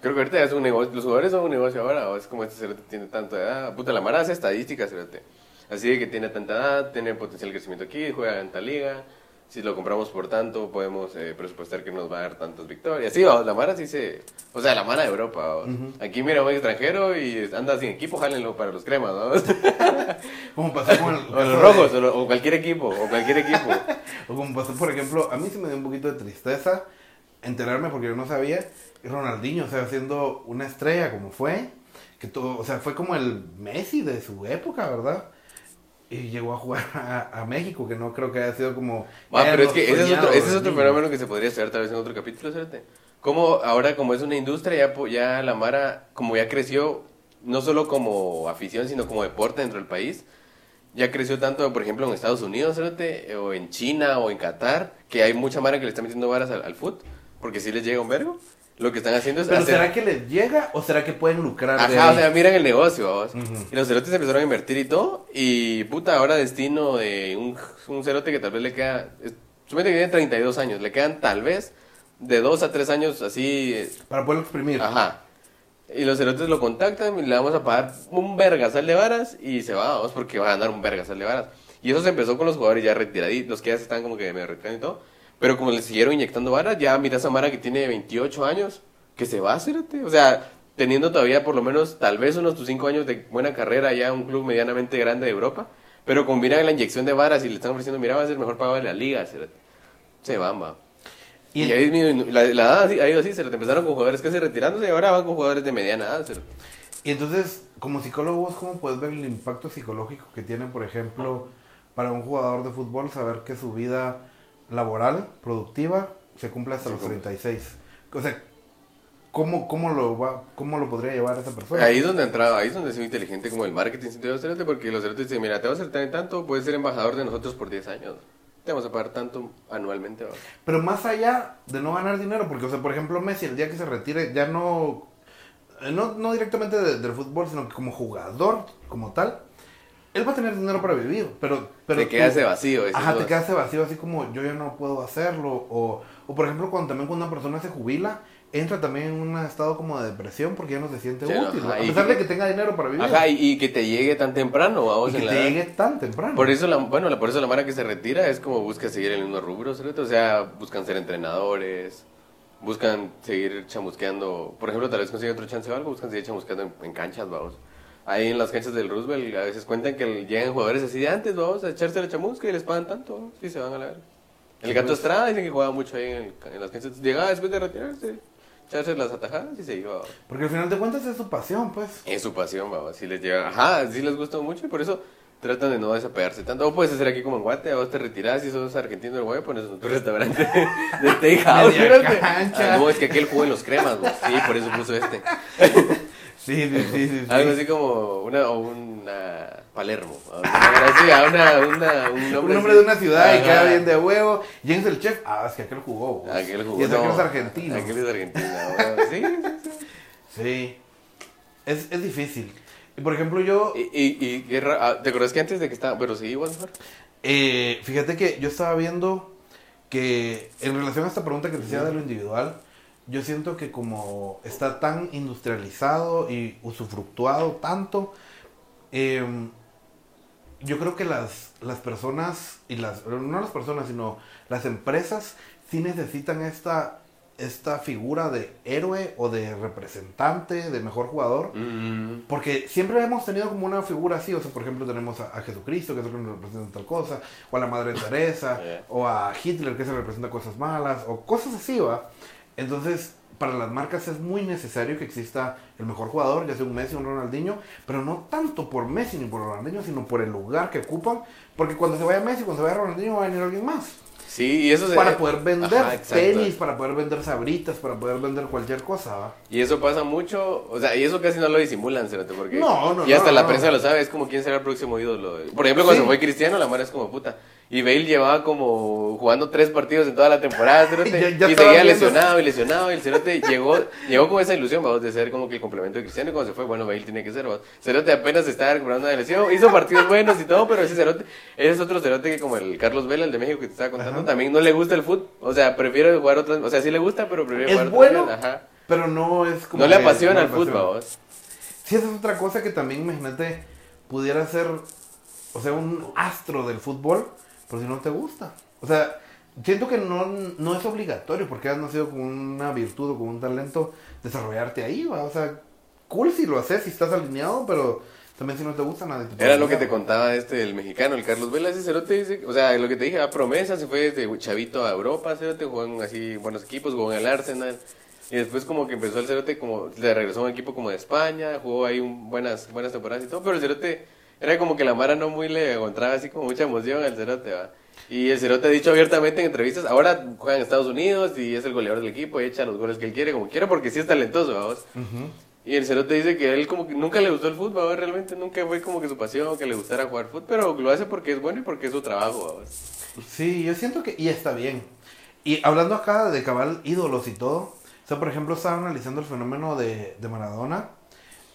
B: Creo que ahorita es un negocio, los jugadores son un negocio ahora, es como este cerote tiene tanta edad. Puta, la Mara hace estadísticas, cerote. Así que tiene tanta edad, tiene potencial crecimiento aquí, juega en tal liga. Si lo compramos por tanto, podemos eh, presupuestar que nos va a dar tantas victorias. Sí, vamos, la Mara sí se... O sea, la Mara de Europa. Aquí mira un extranjero y anda sin equipo, jálenlo para los cremas, ¿no?
A: Como pasó con el...
B: o los rojos, o, cualquier equipo, o cualquier equipo.
A: O como pasó, por ejemplo, a mí sí me dio un poquito de tristeza enterarme porque yo no sabía que Ronaldinho, o sea, siendo una estrella como fue, que todo, o sea, fue como el Messi de su época, ¿verdad? Y llegó a jugar a, a México, que no creo que haya sido como...
B: Ah, pero es que ese es otro,
A: soñado
B: ese es otro
A: Ronaldinho.
B: fenómeno que se podría estudiar tal vez en otro capítulo, ¿cierto? Como ahora, como es una industria, ya, ya la Mara, como ya creció, no solo como afición, sino como deporte dentro del país, ya creció tanto, por ejemplo, en Estados Unidos, ¿cierto? O en China o en Qatar, que hay mucha Mara que le está metiendo varas al, al foot, porque si les llega un vergo. Lo que están haciendo es
A: Pero
B: hacer...
A: ¿será que les llega o será que pueden lucrar de
B: Ajá, o sea, miran el negocio, vamos.
A: Ujú.
B: Y los cerotes empezaron a invertir y todo. Y puta, ahora destino de un, un cerote que tal vez le queda. Suponete que tiene 32 años, le quedan tal vez de 2 a 3 años así. eh,
A: Para poderlo exprimir.
B: Ajá. Y los cerotes lo contactan y le vamos a pagar un vergasal de varas y se va, vamos, porque va a ganar un vergasal de varas. Y eso se empezó con los jugadores ya retiraditos, los que ya se están como que medio retirando y todo. Pero como le siguieron inyectando varas, ya mira esa Mara que tiene 28 años, que se va, cerote. O sea, teniendo todavía por lo menos tal vez unos tus 5 años de buena carrera ya un club medianamente grande de Europa. Pero con miran la inyección de varas y le están ofreciendo, mira, va a ser el mejor pago de la liga, cerote. Se van, va. Y,
A: Y-
B: ahí la, edad ha ido así, se empezaron con jugadores casi retirándose y ahora van con jugadores de mediana edad. se-
A: Y entonces, como psicólogo, ¿vos ¿cómo puedes ver el impacto psicológico que tiene, por ejemplo, para un jugador de fútbol saber que su vida laboral, productiva, se cumple hasta
B: Se
A: los
B: cumple.
A: 36? O sea, ¿cómo, cómo, lo, va, ¿cómo lo podría llevar esa persona?
B: Ahí es donde entraba, ahí es donde es muy inteligente como el marketing porque los cerotes dicen, mira, te vas a hacer tanto, puedes ser embajador de nosotros por 10 años. Te vamos a pagar tanto anualmente. ¿va?
A: Pero más allá de no ganar dinero, porque, o sea, por ejemplo, Messi, el día que se retire, ya no. eh, No, no directamente de- del fútbol, sino que como jugador, como tal, él va a tener dinero para vivir, pero. pero
B: te queda
A: tú-
B: ese vacío.
A: Ajá, te
B: vos.
A: queda ese vacío así como yo ya no puedo hacerlo. O, o por ejemplo, cuando también cuando una persona se jubila, entra también en un estado como de depresión porque ya no se siente
B: Sí,
A: útil.
B: ajá,
A: a pesar
B: que-
A: de que tenga dinero para vivir.
B: Ajá, y, y que te llegue tan temprano, vamos,
A: y que
B: en
A: te
B: edad.
A: llegue tan temprano.
B: Por eso, la, bueno, la, por eso la mara que se retira es como busca seguir el mismo rubro, ¿cierto? O sea, buscan ser entrenadores, buscan seguir chamusqueando. Por ejemplo, tal vez consiguen otro chance o algo, buscan seguir chamusqueando en, en canchas, vamos. Ahí en las canchas del Roosevelt a veces cuentan que llegan jugadores así de antes, vamos, a echarse la chamusca y les pagan tanto, y se van a la verga. El gato Estrada dicen que jugaba mucho ahí en, el- en las canchas. Llegaba después de retirarse, echarse las atajadas y se iba. vamos.
A: Porque al final de cuentas es su pasión, pues.
B: Es su pasión, vamos, si les llega, ajá, sí les gusta mucho y por eso tratan de no desapegarse tanto. O puedes hacer aquí como en Guate, vos te retirás y sos argentino del güey, pones un tu restaurante de steakhouse. Ah, no, es que aquel jugó en los cremas, vos. sí, por eso puso este.
A: Sí, sí, sí, sí.
B: Algo así como una, o una Palermo, ¿no? Así, a una, una, un
A: Un
B: nombre,
A: de una ciudad y queda bien de huevo. James el chef, ah, es que aquel jugó. vos.
B: Aquel jugó,
A: Y es aquel
B: no,
A: es argentino.
B: Aquel es argentino, sí, sí, sí.
A: Sí. Es, es difícil. Y por ejemplo, yo.
B: Y, y, y ah, ¿te acuerdas que antes de que estaba, pero sí, igual mejor?
A: Eh, fíjate que yo estaba viendo que en relación a esta pregunta que te hacía de lo individual, yo siento que como está tan industrializado y usufructuado tanto, eh, yo creo que las, las personas, y las, no las personas, sino las empresas, sí necesitan esta, esta figura de héroe o de representante, de mejor jugador,
B: Mm.
A: porque siempre hemos tenido como una figura así, o sea, por ejemplo, tenemos a, a Jesucristo, que es el que nos representa tal cosa, o a la Madre Teresa,
B: Yeah.
A: o a Hitler, que se representa cosas malas, o cosas así, ¿va? Entonces, para las marcas es muy necesario que exista el mejor jugador, ya sea un Messi o un Ronaldinho, pero no tanto por Messi ni por Ronaldinho, sino por el lugar que ocupan, porque cuando se vaya Messi, cuando se vaya Ronaldinho, va a venir alguien más.
B: Sí, y eso se...
A: Para poder vender
B: Ajá,
A: tenis, para poder vender sabritas, para poder vender cualquier cosa, ¿va?
B: Y eso pasa mucho, o sea, y eso casi no lo disimulan, cerote, porque...
A: No, no,
B: Y hasta
A: no,
B: la prensa lo sabe, es como quién será el próximo ídolo. Por ejemplo, cuando
A: Sí.
B: fue Cristiano, la madre es como puta. Y Bale llevaba como jugando tres partidos en toda la temporada, cerote,
A: Ya- ya
B: y seguía lesionado y lesionado, y el cerote llegó, llegó con esa ilusión, vamos, de ser como que el complemento de Cristiano, y cuando se fue, bueno, Bale tiene que ser, vamos. Cerote apenas estaba recuperando de lesión, hizo partidos buenos y todo, pero ese cerote, ese es otro cerote que como el Carlos Vela, el de México que te estaba contando,
A: Ajá.
B: también no le gusta el fútbol, o sea, prefiere jugar otras, o sea, sí le gusta, pero prefiere
A: Es
B: jugar
A: bueno,
B: otras, ajá.
A: Pero no es como.
B: No le apasiona el fútbol, vos.
A: Sí, esa es otra cosa que también, imagínate, pudiera ser, o sea, un astro del fútbol, pero si no te gusta. O sea, siento que no, no es obligatorio, porque has nacido con una virtud o con un talento, desarrollarte ahí, ¿va? O sea, cool si lo haces, si estás alineado, pero también si no te gusta, nadie te
B: Era lo que te contaba este, el mexicano, el Carlos Vela, ese cerote dice, o sea, lo que te dije, a promesa, se fue desde chavito a Europa, cerote, jugó en así buenos equipos, jugó en el Arsenal, y después como que empezó el cerote, como, le regresó a un equipo como de España, jugó ahí un- buenas, buenas temporadas y todo, pero el cerote, era como que la Mara no muy le encontraba así como mucha emoción al cerote, va. Y el cerote ha dicho abiertamente en entrevistas, ahora juega en Estados Unidos y es el goleador del equipo y echa los goles que él quiere, como quiera, porque sí es talentoso, vamos.
A: Ujú.
B: Y el Cerote dice que él como que nunca le gustó el fútbol, ¿verdad? realmente nunca fue como que su pasión, que le gustara jugar fútbol, pero lo hace porque es bueno y porque es su trabajo, ¿verdad?
A: Sí, yo siento que, y está bien. Y hablando acá de cabal ídolos y todo, o sea, por ejemplo, estaba analizando el fenómeno de, de Maradona,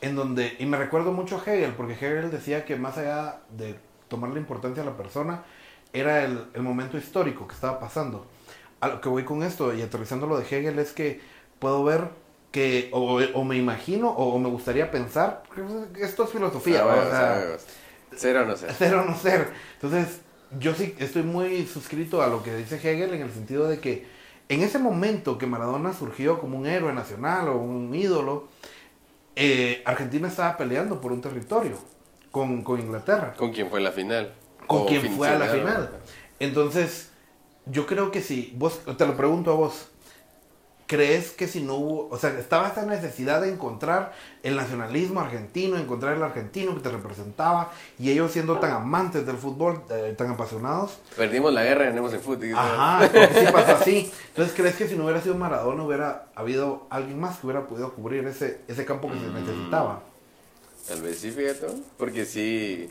A: en donde, y me recuerdo mucho a Hegel, porque Hegel decía que más allá de tomarle importancia a la persona, era el, el momento histórico que estaba pasando. A lo que voy con esto y aterrizando lo de Hegel es que puedo ver que, o, o me imagino, o, me gustaría pensar, esto es filosofía,
B: Ah,
A: o sea,
B: sabe, Cero o no sé.
A: ser o no ser. Entonces, yo sí estoy muy suscrito a lo que dice Hegel en el sentido de que en ese momento que Maradona surgió como un héroe nacional o un ídolo, eh, Argentina estaba peleando por un territorio con, con Inglaterra,
B: ¿Con quién fue la final?
A: con quien fue a la final. Entonces, yo creo que si vos, te lo pregunto a vos, ¿crees que si no hubo, o sea, estaba esta necesidad de encontrar el nacionalismo argentino, encontrar el argentino que te representaba, y ellos siendo tan amantes del fútbol, eh, tan apasionados?
B: Perdimos la guerra, ganemos el fútbol.
A: Ajá, sí pasa así. Entonces, ¿crees que si no hubiera sido Maradona, hubiera habido alguien más que hubiera podido cubrir ese, ese campo que se
B: Mm.
A: necesitaba?
B: Tal vez sí, fíjate. Porque sí.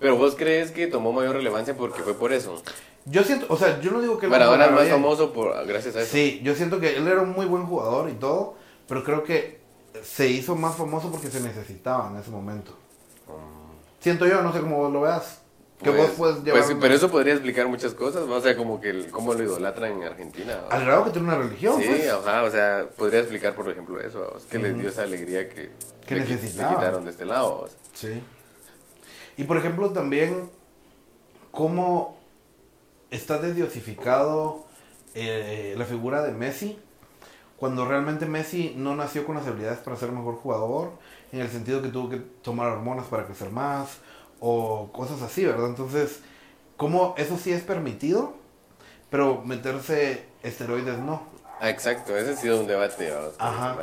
B: Pero vos crees que tomó mayor relevancia porque fue por eso.
A: Yo siento, o sea, yo no digo que
B: Maradona es más famoso por, gracias a eso.
A: Sí, yo siento que él era un muy buen jugador y todo, pero creo que se hizo más famoso porque se necesitaba en ese momento. Siento yo, no sé cómo vos lo veas. Que
B: Pues-
A: vos puedes llevar
B: pues sí, pero eso podría explicar muchas cosas, ¿no? o sea, como que el- cómo lo idolatran en Argentina. ¿no?
A: al grado que tiene una religión.
B: Sí,
A: pues.
B: ajá, o sea, podría explicar, por ejemplo, eso, ¿no? que les dio esa alegría que,
A: Que
B: le quitaron de este lado. ¿no?
A: Sí. Y por ejemplo también cómo está desdiosificado eh, la figura de Messi cuando realmente Messi no nació con las habilidades para ser mejor jugador, en el sentido que tuvo que tomar hormonas para crecer más o cosas así, ¿verdad? Entonces, cómo eso sí es permitido, pero meterse esteroides no.
B: Ah, exacto, ese ha sido un debate.
A: Ajá.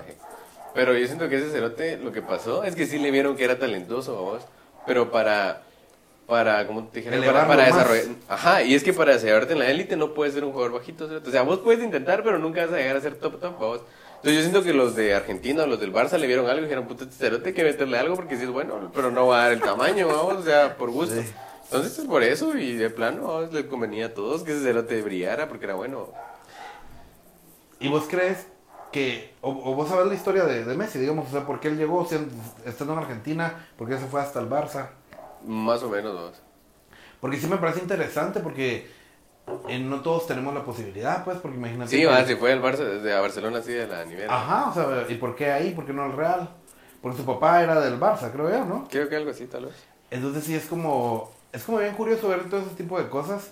B: Pero yo siento que ese cerote, lo que pasó es que sí le vieron que era talentoso, vos, pero para, para, como te dijera, para, desarrollar. Ajá, y es que para desarrollarte en la élite no puedes ser un jugador bajito. O sea, vos puedes intentar, pero nunca vas a llegar a ser top, top, vos. Entonces yo siento que los de Argentina, los del Barça le vieron algo y dijeron, puta, este cerote hay que meterle algo porque sí es bueno, pero no va a dar el tamaño, vamos, o sea, por gusto.
A: Sí.
B: Entonces es por eso y de plano vamos, les convenía a todos que ese cerote brillara porque era bueno.
A: ¿Y vos crees que, o, o vos sabés la historia de, de Messi, digamos, o sea, por qué él llegó siendo- estando en Argentina, por qué se fue hasta el Barça?
B: Más o menos, vos.
A: Porque sí me parece interesante porque eh, no todos tenemos la posibilidad, pues, porque imagínate.
B: Sí,
A: que-
B: va, se fue al Barça, desde a Barcelona así de la nivel.
A: Ajá, o sea, ¿y por qué ahí? ¿Por qué no al Real? Porque su papá era del Barça, creo yo, ¿no?
B: Creo que algo así, tal vez.
A: Entonces sí es como, es como bien curioso ver todo ese tipo de cosas.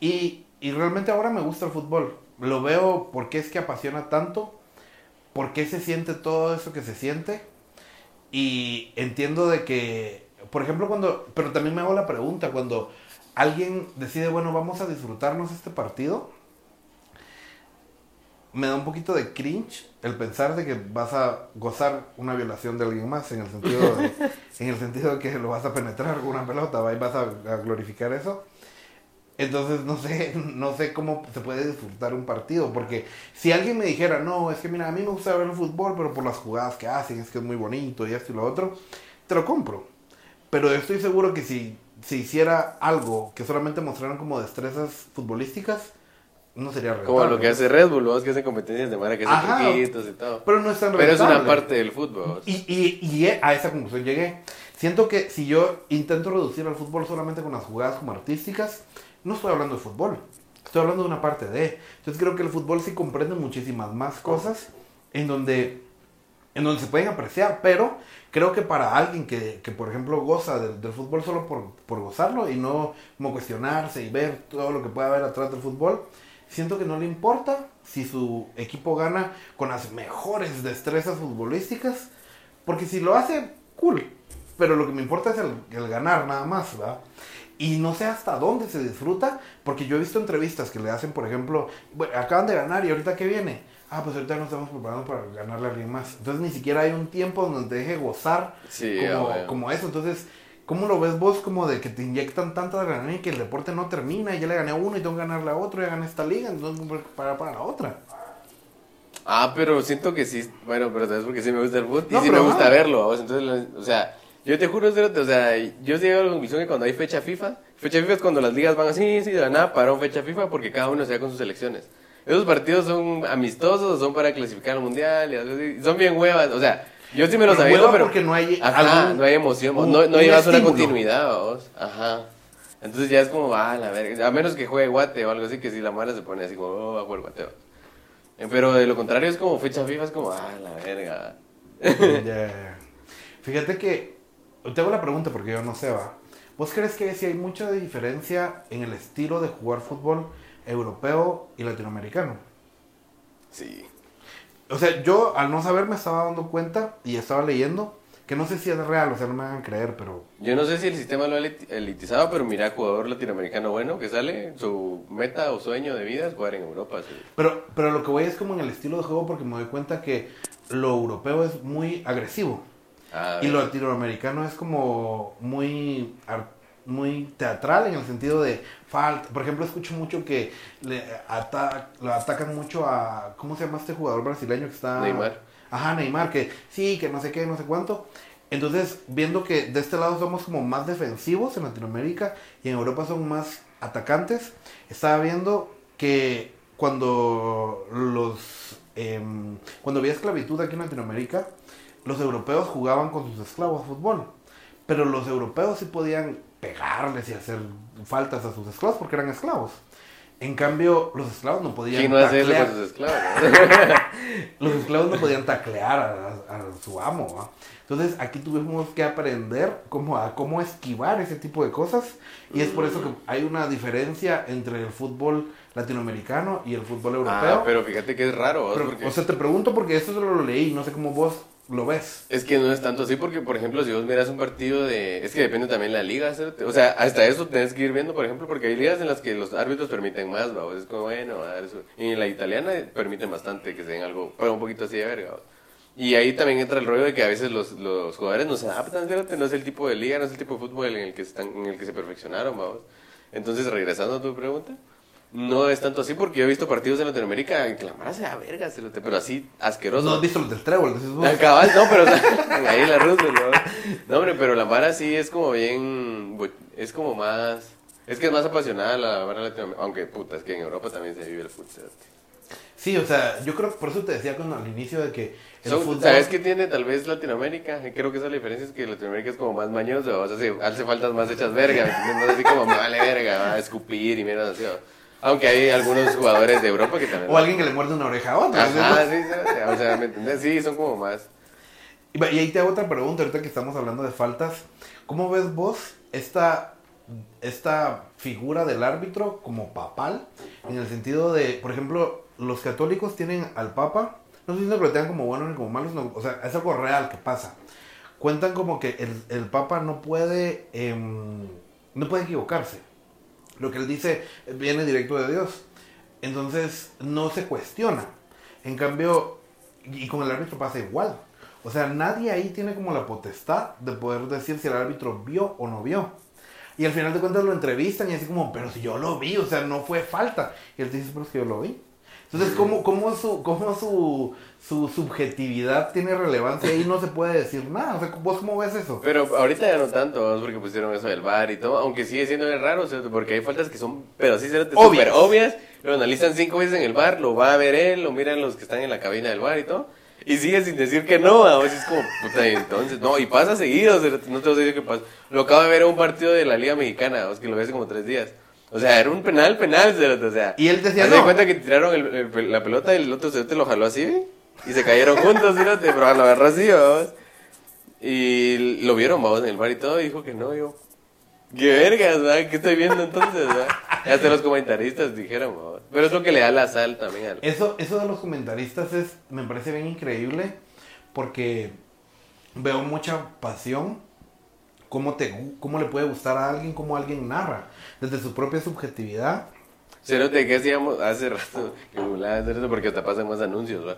A: Y, y realmente ahora me gusta el fútbol. Lo veo porque es que apasiona tanto, por qué se siente todo eso que se siente. Y entiendo de que, por ejemplo, cuando, pero también me hago la pregunta, cuando alguien decide, bueno, vamos a disfrutarnos este partido, me da un poquito de cringe el pensar de que vas a gozar una violación de alguien más, en el sentido de, en el sentido de que lo vas a penetrar con una pelota, ¿va? y vas a, a glorificar eso. Entonces no sé, no sé cómo se puede disfrutar un partido, porque si alguien me dijera, no, es que mira, a mí me gusta ver el fútbol, pero por las jugadas que hacen, es que es muy bonito y esto y lo otro, te lo compro. Pero estoy seguro que si se hiciera algo que solamente mostraran como destrezas futbolísticas, no sería rentable.
B: Como lo que hace Red Bull, vos que hacen competencias de manera que hacen truquitos y todo.
A: Pero no es tan
B: Pero es una parte del fútbol.
A: Y, y, y a esa conclusión llegué. Siento que si yo intento reducir al fútbol solamente con las jugadas como artísticas, no estoy hablando de fútbol. Estoy hablando de una parte de. Entonces creo que el fútbol sí comprende muchísimas más cosas en donde, en donde se pueden apreciar. Pero creo que para alguien que, que por ejemplo, goza del, fútbol solo por, por gozarlo y no como cuestionarse y ver todo lo que puede haber atrás del fútbol, siento que no le importa si su equipo gana con las mejores destrezas futbolísticas, porque si lo hace, cool. Pero lo que me importa es el, el ganar nada más, ¿verdad? Y no sé hasta dónde se disfruta, porque yo he visto entrevistas que le hacen, por ejemplo, bueno, acaban de ganar y ahorita qué viene. Ah, pues ahorita nos estamos preparando para ganarle a alguien más. Entonces ni siquiera hay un tiempo donde te deje gozar
B: Sí,
A: como,
B: ah,
A: como eso. Entonces, ¿cómo lo ves vos como de que te inyectan tanta adrenalina y que el deporte no termina? Y ya le gané a uno y tengo que ganarle a otro, ya gané esta liga, entonces parar para la otra.
B: Ah, pero siento que sí. Bueno, pero sabes porque sí me gusta el fútbol y
A: No,
B: sí me gusta verlo. vos. Entonces, o sea, yo te juro, o sea, yo llego a la conclusión que cuando hay fecha FIFA, fecha FIFA es cuando las ligas van así, sí, de la nada, para un fecha FIFA porque cada uno se va con sus selecciones. Esos partidos son amistosos, son para clasificar al mundial, y son bien huevas, o sea, yo sí me los sabía, pero
A: porque no hay
B: Ajá,
A: algún-
B: no hay emoción,
A: un-
B: no, no
A: un
B: llevas una continuidad, vos. Ajá. Entonces ya es como, ah, la verga, a menos que juegue guate o algo así, que si la mala se pone así como, oh, va a jugar guate. vos. Eh, Pero de lo contrario es como fecha FIFA, es como, ah, la verga.
A: Ya. Fíjate que te hago la pregunta porque yo no sé, va. ¿Vos crees que si hay mucha diferencia en el estilo de jugar fútbol europeo y latinoamericano?
B: Sí.
A: O sea, yo al no saber me estaba dando cuenta y estaba leyendo que no sé si es real, o sea, no me hagan creer, pero...
B: Yo no sé si el sistema lo ha elit- elitizado, pero mira, jugador latinoamericano bueno que sale, su meta o sueño de vida es jugar en Europa. sí.
A: Pero, pero lo que voy es como en el estilo de juego porque me doy cuenta que lo europeo es muy agresivo
B: Ah,
A: y lo latinoamericano es como muy, ar- muy teatral en el sentido de falta. Por ejemplo, escucho mucho que le ata- lo atacan mucho a, ¿cómo se llama este jugador brasileño que está?
B: Neymar.
A: Ajá, Neymar, que sí, que no sé qué, no sé cuánto. Entonces, viendo que de este lado somos como más defensivos en Latinoamérica y en Europa son más atacantes, estaba viendo que cuando los em, cuando había esclavitud aquí en Latinoamérica, los europeos jugaban con sus esclavos fútbol, pero los europeos sí podían pegarles y hacer faltas a sus esclavos porque eran esclavos. En cambio, los esclavos no podían
B: ¿Quién no
A: taclear-
B: sus esclavos?
A: los esclavos no podían taclear a, a su amo. ¿va? Entonces aquí tuvimos que aprender cómo, a cómo esquivar ese tipo de cosas. Y es por eso que hay una diferencia entre el fútbol latinoamericano y el fútbol europeo.
B: ah, pero fíjate que es raro, ¿vos?
A: Pero,
B: porque
A: o sea, te pregunto porque esto solo lo leí, no sé cómo vos lo ves.
B: es que no es tanto así, porque por ejemplo, si vos miras un partido de... Es que depende también la liga, ¿cierto? o sea, hasta eso tenés que ir viendo, por ejemplo, porque hay ligas en las que los árbitros permiten más, ¿va? es como, bueno, eso. y en la italiana permiten bastante que se den algo, pero un poquito así de verga. ¿va? Y ahí también entra el rollo de que a veces los, los jugadores no se adaptan, ¿cierto? no es el tipo de liga, no es el tipo de fútbol en el que, están, en el que se perfeccionaron, vamos. Entonces, regresando a tu pregunta, no es tanto así porque yo he visto partidos en Latinoamérica en que la mara se da verga, pero así asqueroso.
A: No has visto los del trébol.
B: Ah, cabal, no, pero o sea, ahí la Roosevelt, ¿no? No, hombre, pero la Mara sí es como bien, es como más, es que es más apasionada la Mara latinoamericana, aunque puta, es que en Europa también se vive el fútbol.
A: Sí, o sea, yo creo que por eso te decía cuando al inicio de que el
B: Son-
A: fútbol...
B: ¿Sabes qué tiene tal vez Latinoamérica? Creo que esa es la diferencia, es que Latinoamérica es como más mañoso, o sea, sí, hace faltas más hechas verga. No es así como me vale verga, va a escupir y mierda así, ¿va? Aunque hay algunos jugadores de Europa que también...
A: O alguien que le muerde una oreja a otro.
B: Ajá, sí, sí, o sea, ¿me entiendes? Sí, son como más...
A: Y ahí te hago otra pregunta, ahorita que estamos hablando de faltas. ¿Cómo ves vos esta, esta figura del árbitro como papal? En el sentido de, por ejemplo, los católicos tienen al papa, no estoy diciendo que lo tengan como bueno ni como malo, sino, o sea, es algo real que pasa. Cuentan como que el, el papa no puede, em, no puede equivocarse. Lo que él dice viene directo de Dios. Entonces no se cuestiona. En cambio, y con el árbitro pasa igual. O sea, nadie ahí tiene como la potestad de poder decir si el árbitro vio o no vio. Y al final de cuentas lo entrevistan y así como, pero si yo lo vi, o sea, no fue falta. Y él dice, pero es que yo lo vi. Entonces, ¿cómo, cómo, su, cómo su, su subjetividad tiene relevancia y no se puede decir nada? O sea, ¿vos cómo ves eso?
B: Pero ahorita ya no tanto, porque pusieron eso del bar y todo, aunque sigue siendo raro, porque hay faltas que son, pero sí.
A: Obvias.
B: súper obvias, lo analizan cinco veces en el bar, lo va a ver él, lo miran los que están en la cabina del bar y todo, y sigue sin decir que no, a veces es como, puta, y entonces, no, y pasa seguido, no te voy a decir qué pasa. Lo acabo de ver en un partido de la Liga Mexicana, es que lo ves hace como tres días. O sea, era un penal, penal, o sea.
A: Y él decía, no.
B: cuenta que tiraron el- el- la pelota y el otro se lo jaló así. Y se cayeron juntos, ¿cierto? pero lo agarró así, vamos. Y lo vieron, vamos, en el bar y todo, y dijo que no, yo. ¿Qué vergas. ¿Qué estoy viendo entonces? Y hasta los comentaristas dijeron, vamos. Pero es lo que le da la sal también al...
A: Eso, eso de los comentaristas es, me parece bien increíble porque veo mucha pasión. Cómo, te, cómo le puede gustar a alguien, cómo alguien narra, desde su propia subjetividad.
B: Cerote, ¿qué hacíamos hace rato? Que burlaba, cerote, porque hasta pasan más anuncios, ¿va?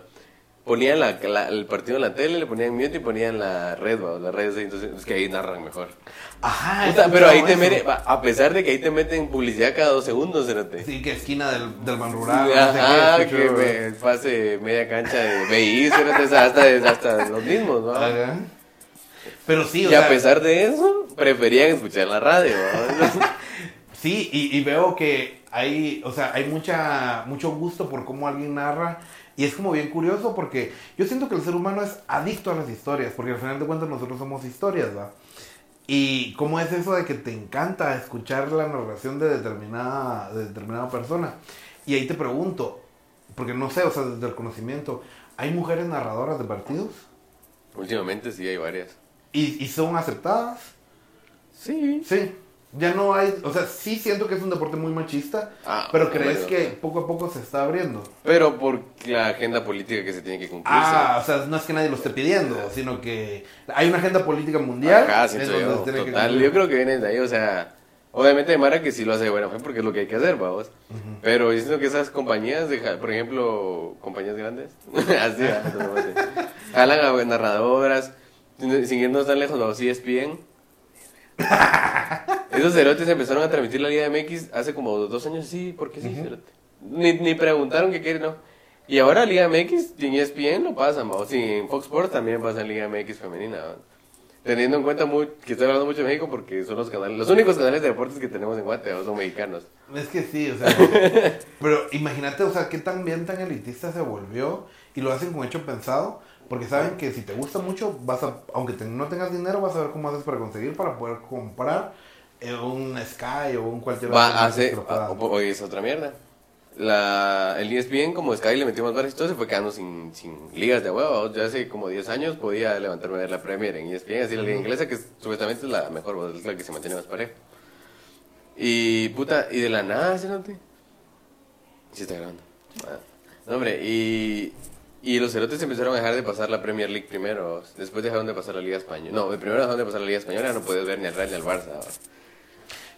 B: Ponían la, la- el partido en la tele, le ponían mute y ponían la red, ¿va? La red, entonces es que ahí narran mejor.
A: Ajá,
B: Puta, pero ahí te meten, a pesar de que ahí te meten publicidad cada dos segundos, cerote.
A: Sí, que esquina del, del rural. no sé
B: Ajá,
A: qué,
B: que me pase media cancha de BI, hasta, hasta los mismos, ¿va?
A: Ajá. Pero sí, o
B: Y a pesar de eso, preferían escuchar la radio, ¿va?
A: sí, y, y veo que hay, o sea, hay mucha, mucho gusto por cómo alguien narra. Y es como bien curioso porque yo siento que el ser humano es adicto a las historias, porque al final de cuentas nosotros somos historias, ¿va? Y cómo es eso de que te encanta escuchar la narración de determinada, de determinada persona. Y ahí te pregunto, porque no sé, o sea, desde el conocimiento, ¿hay mujeres narradoras de partidos?
B: Últimamente sí hay varias.
A: ¿Y, y son aceptadas?
B: Sí.
A: Sí. Ya no hay, o sea, sí siento que es un deporte muy machista,
B: Ah,
A: pero crees
B: bueno.
A: que poco a poco se está abriendo.
B: Pero por la agenda política que se tiene que cumplir.
A: Ah, o sea, no es que nadie lo esté pidiendo, sino que hay una agenda política mundial.
B: Ajá,
A: es
B: siento yo, total. Yo creo que viene de ahí, o sea, obviamente Mara que sí lo hace de buena fe porque es lo que hay que hacer, vamos. Pero yo siento que esas compañías, de, por ejemplo, compañías grandes, así, jalan a narradoras, sin irnos tan lejos, vamos, ESPN. Esos cerotes empezaron a transmitir la Liga MX hace como dos años, sí, porque sí, cerote. Ni, ni preguntaron qué quieren, no. Y ahora Liga MX en ESPN lo pasan, vamos. Y en Fox Sports también pasan Liga MX femenina. Teniendo en cuenta muy, que estoy hablando mucho de México porque son los canales, los únicos canales de deportes que tenemos en Guate, vamos, son mexicanos.
A: Es que sí, o sea, pero imagínate, o sea, qué tan bien, tan elitista se volvió y lo hacen con hecho pensado, porque saben que si te gusta mucho, vas a, aunque te- no tengas dinero, vas a ver cómo haces para conseguir, para poder comprar un Sky o un cualquier
B: Va
A: otro
B: a
A: pueda-
B: hoy es otra mierda. La, el ESPN, como Sky le metió más barras y todo, se fue quedando sin, sin ligas de huevo. Ya hace como 10 años podía levantarme a ver la Premier en ESPN, así la liga inglesa, que supuestamente es la mejor, es la que se mantiene más pareja. Y puta, y de la nada, ¿sí? Sí está grabando. Ah. No, hombre, y, y los cerotes empezaron a dejar de pasar la Premier League primero, después dejaron de pasar la Liga Española. No, primero dejaron de pasar la Liga Española, no podías ver ni al Real ni al Barça. ¿va?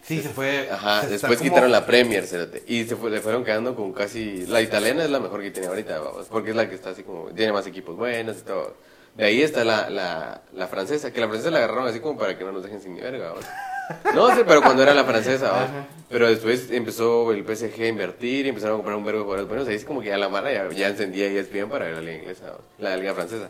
A: Sí, se fue.
B: Ajá,
A: se
B: después
A: como-
B: quitaron la Premier, cerote, y se fue, le fueron quedando con casi... La italiana es la mejor que tiene ahorita, vamos, porque es la que está así como... Tiene más equipos buenos y todo. De ahí está la, la, la francesa, que la francesa la agarraron así como para que no nos dejen sin ni verga, vamos. No sé, pero cuando era la francesa, vamos. Pero después empezó el PSG a invertir y empezaron a comprar un verbo de jugadores buenos. Ahí es como que ya la mara ya, ya encendía ESPN para ver la liga inglesa, vamos, la liga francesa.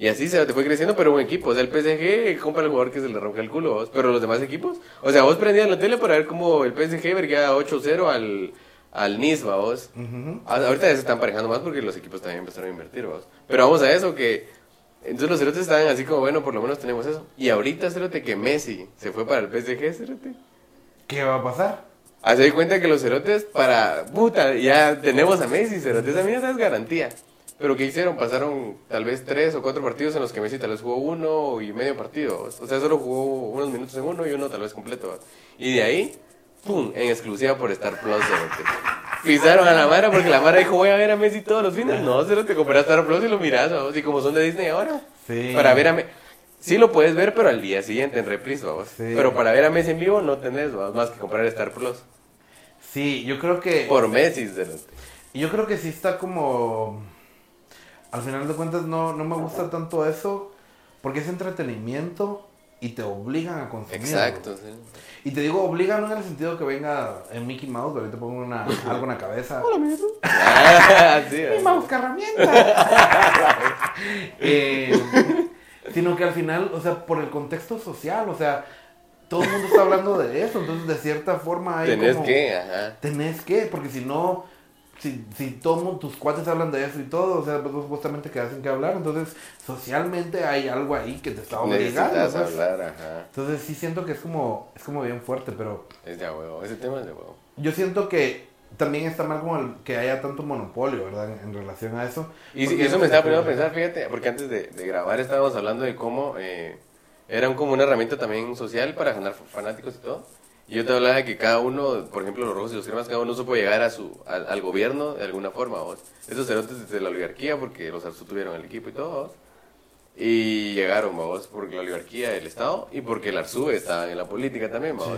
B: Y así se te fue creciendo, pero un equipo. O sea, el PSG compra el jugador que se le rompe el culo, vos. Pero los demás equipos, o sea, vos prendías la tele para ver cómo el PSG verguía 8-0 al, al Nice, ¿va, vos. Ah, Ahorita ya se están parejando más porque los equipos también empezaron a invertir, vos. Pero vamos a eso, que... Entonces los cerotes estaban así como, bueno, por lo menos tenemos eso. Y ahorita, cerote, que Messi se fue para el PSG, cerote.
A: ¿Qué va a pasar?
B: Hace de cuenta que los cerotes para... Puta, ya tenemos a Messi, mí esa es garantía. Pero ¿qué hicieron? Pasaron tal vez tres o cuatro partidos en los que Messi tal vez jugó uno y medio partido. O sea, solo jugó unos minutos en uno y uno tal vez completo. Y de ahí, ¡pum! En exclusiva por Star Plus. Pisaron a la Mara porque la Mara dijo, voy a ver a Messi todos los fines. No, cerote, compras Star Plus y lo miras. Y como son de Disney ahora.
A: Sí.
B: Para ver a Messi. Sí lo puedes ver, pero al día siguiente en reprise, vamos.
A: Sí.
B: Pero para ver a Messi en vivo no tenés, ¿va? más que comprar Star Plus.
A: Sí, yo creo que.
B: Por Messi, cerote.
A: Yo creo que sí está como. Al final de cuentas, no, no me gusta tanto eso. Porque es entretenimiento y te obligan a consumir.
B: Exacto, sí.
A: Y te digo, obligan no en el sentido que venga en Mickey Mouse, ahorita pongo una, algo en la cabeza.
B: Ah, sí,
A: ¡Mi mouse, qué herramienta! Eh, sino que al final, o sea, por el contexto social, o sea, todo el mundo está hablando de eso, entonces de cierta forma hay
B: Tenés
A: como-
B: que, ajá.
A: Tenés que, porque si no, si, si todo mundo, tus cuates hablan de eso y todo, o sea, pues justamente quedas sin que hablar, entonces socialmente hay algo ahí que te está obligando.
B: Necesitas
A: pues.
B: hablar, ajá.
A: Entonces sí siento que es como, es como bien fuerte, pero
B: Es de huevo, ese tema es de huevo.
A: yo siento que también está mal como el- que haya tanto monopolio, ¿verdad? En, en relación a eso.
B: Y, sí, eso me estaba poniendo a pensar, fíjate, porque antes de, de grabar estábamos hablando de cómo eh, era un- como una herramienta también social para ganar fanáticos y todo. Y yo te hablaba de que cada uno, por ejemplo, los rojos y los cremas, cada uno supo llegar a su, al, al gobierno de alguna forma, ¿vos? Esos cerotes desde la oligarquía, porque los Arzú tuvieron el equipo y todo, ¿vos? Y llegaron, ¿vos? Porque la oligarquía del Estado y porque el Arzú estaba en la política también, ¿vos?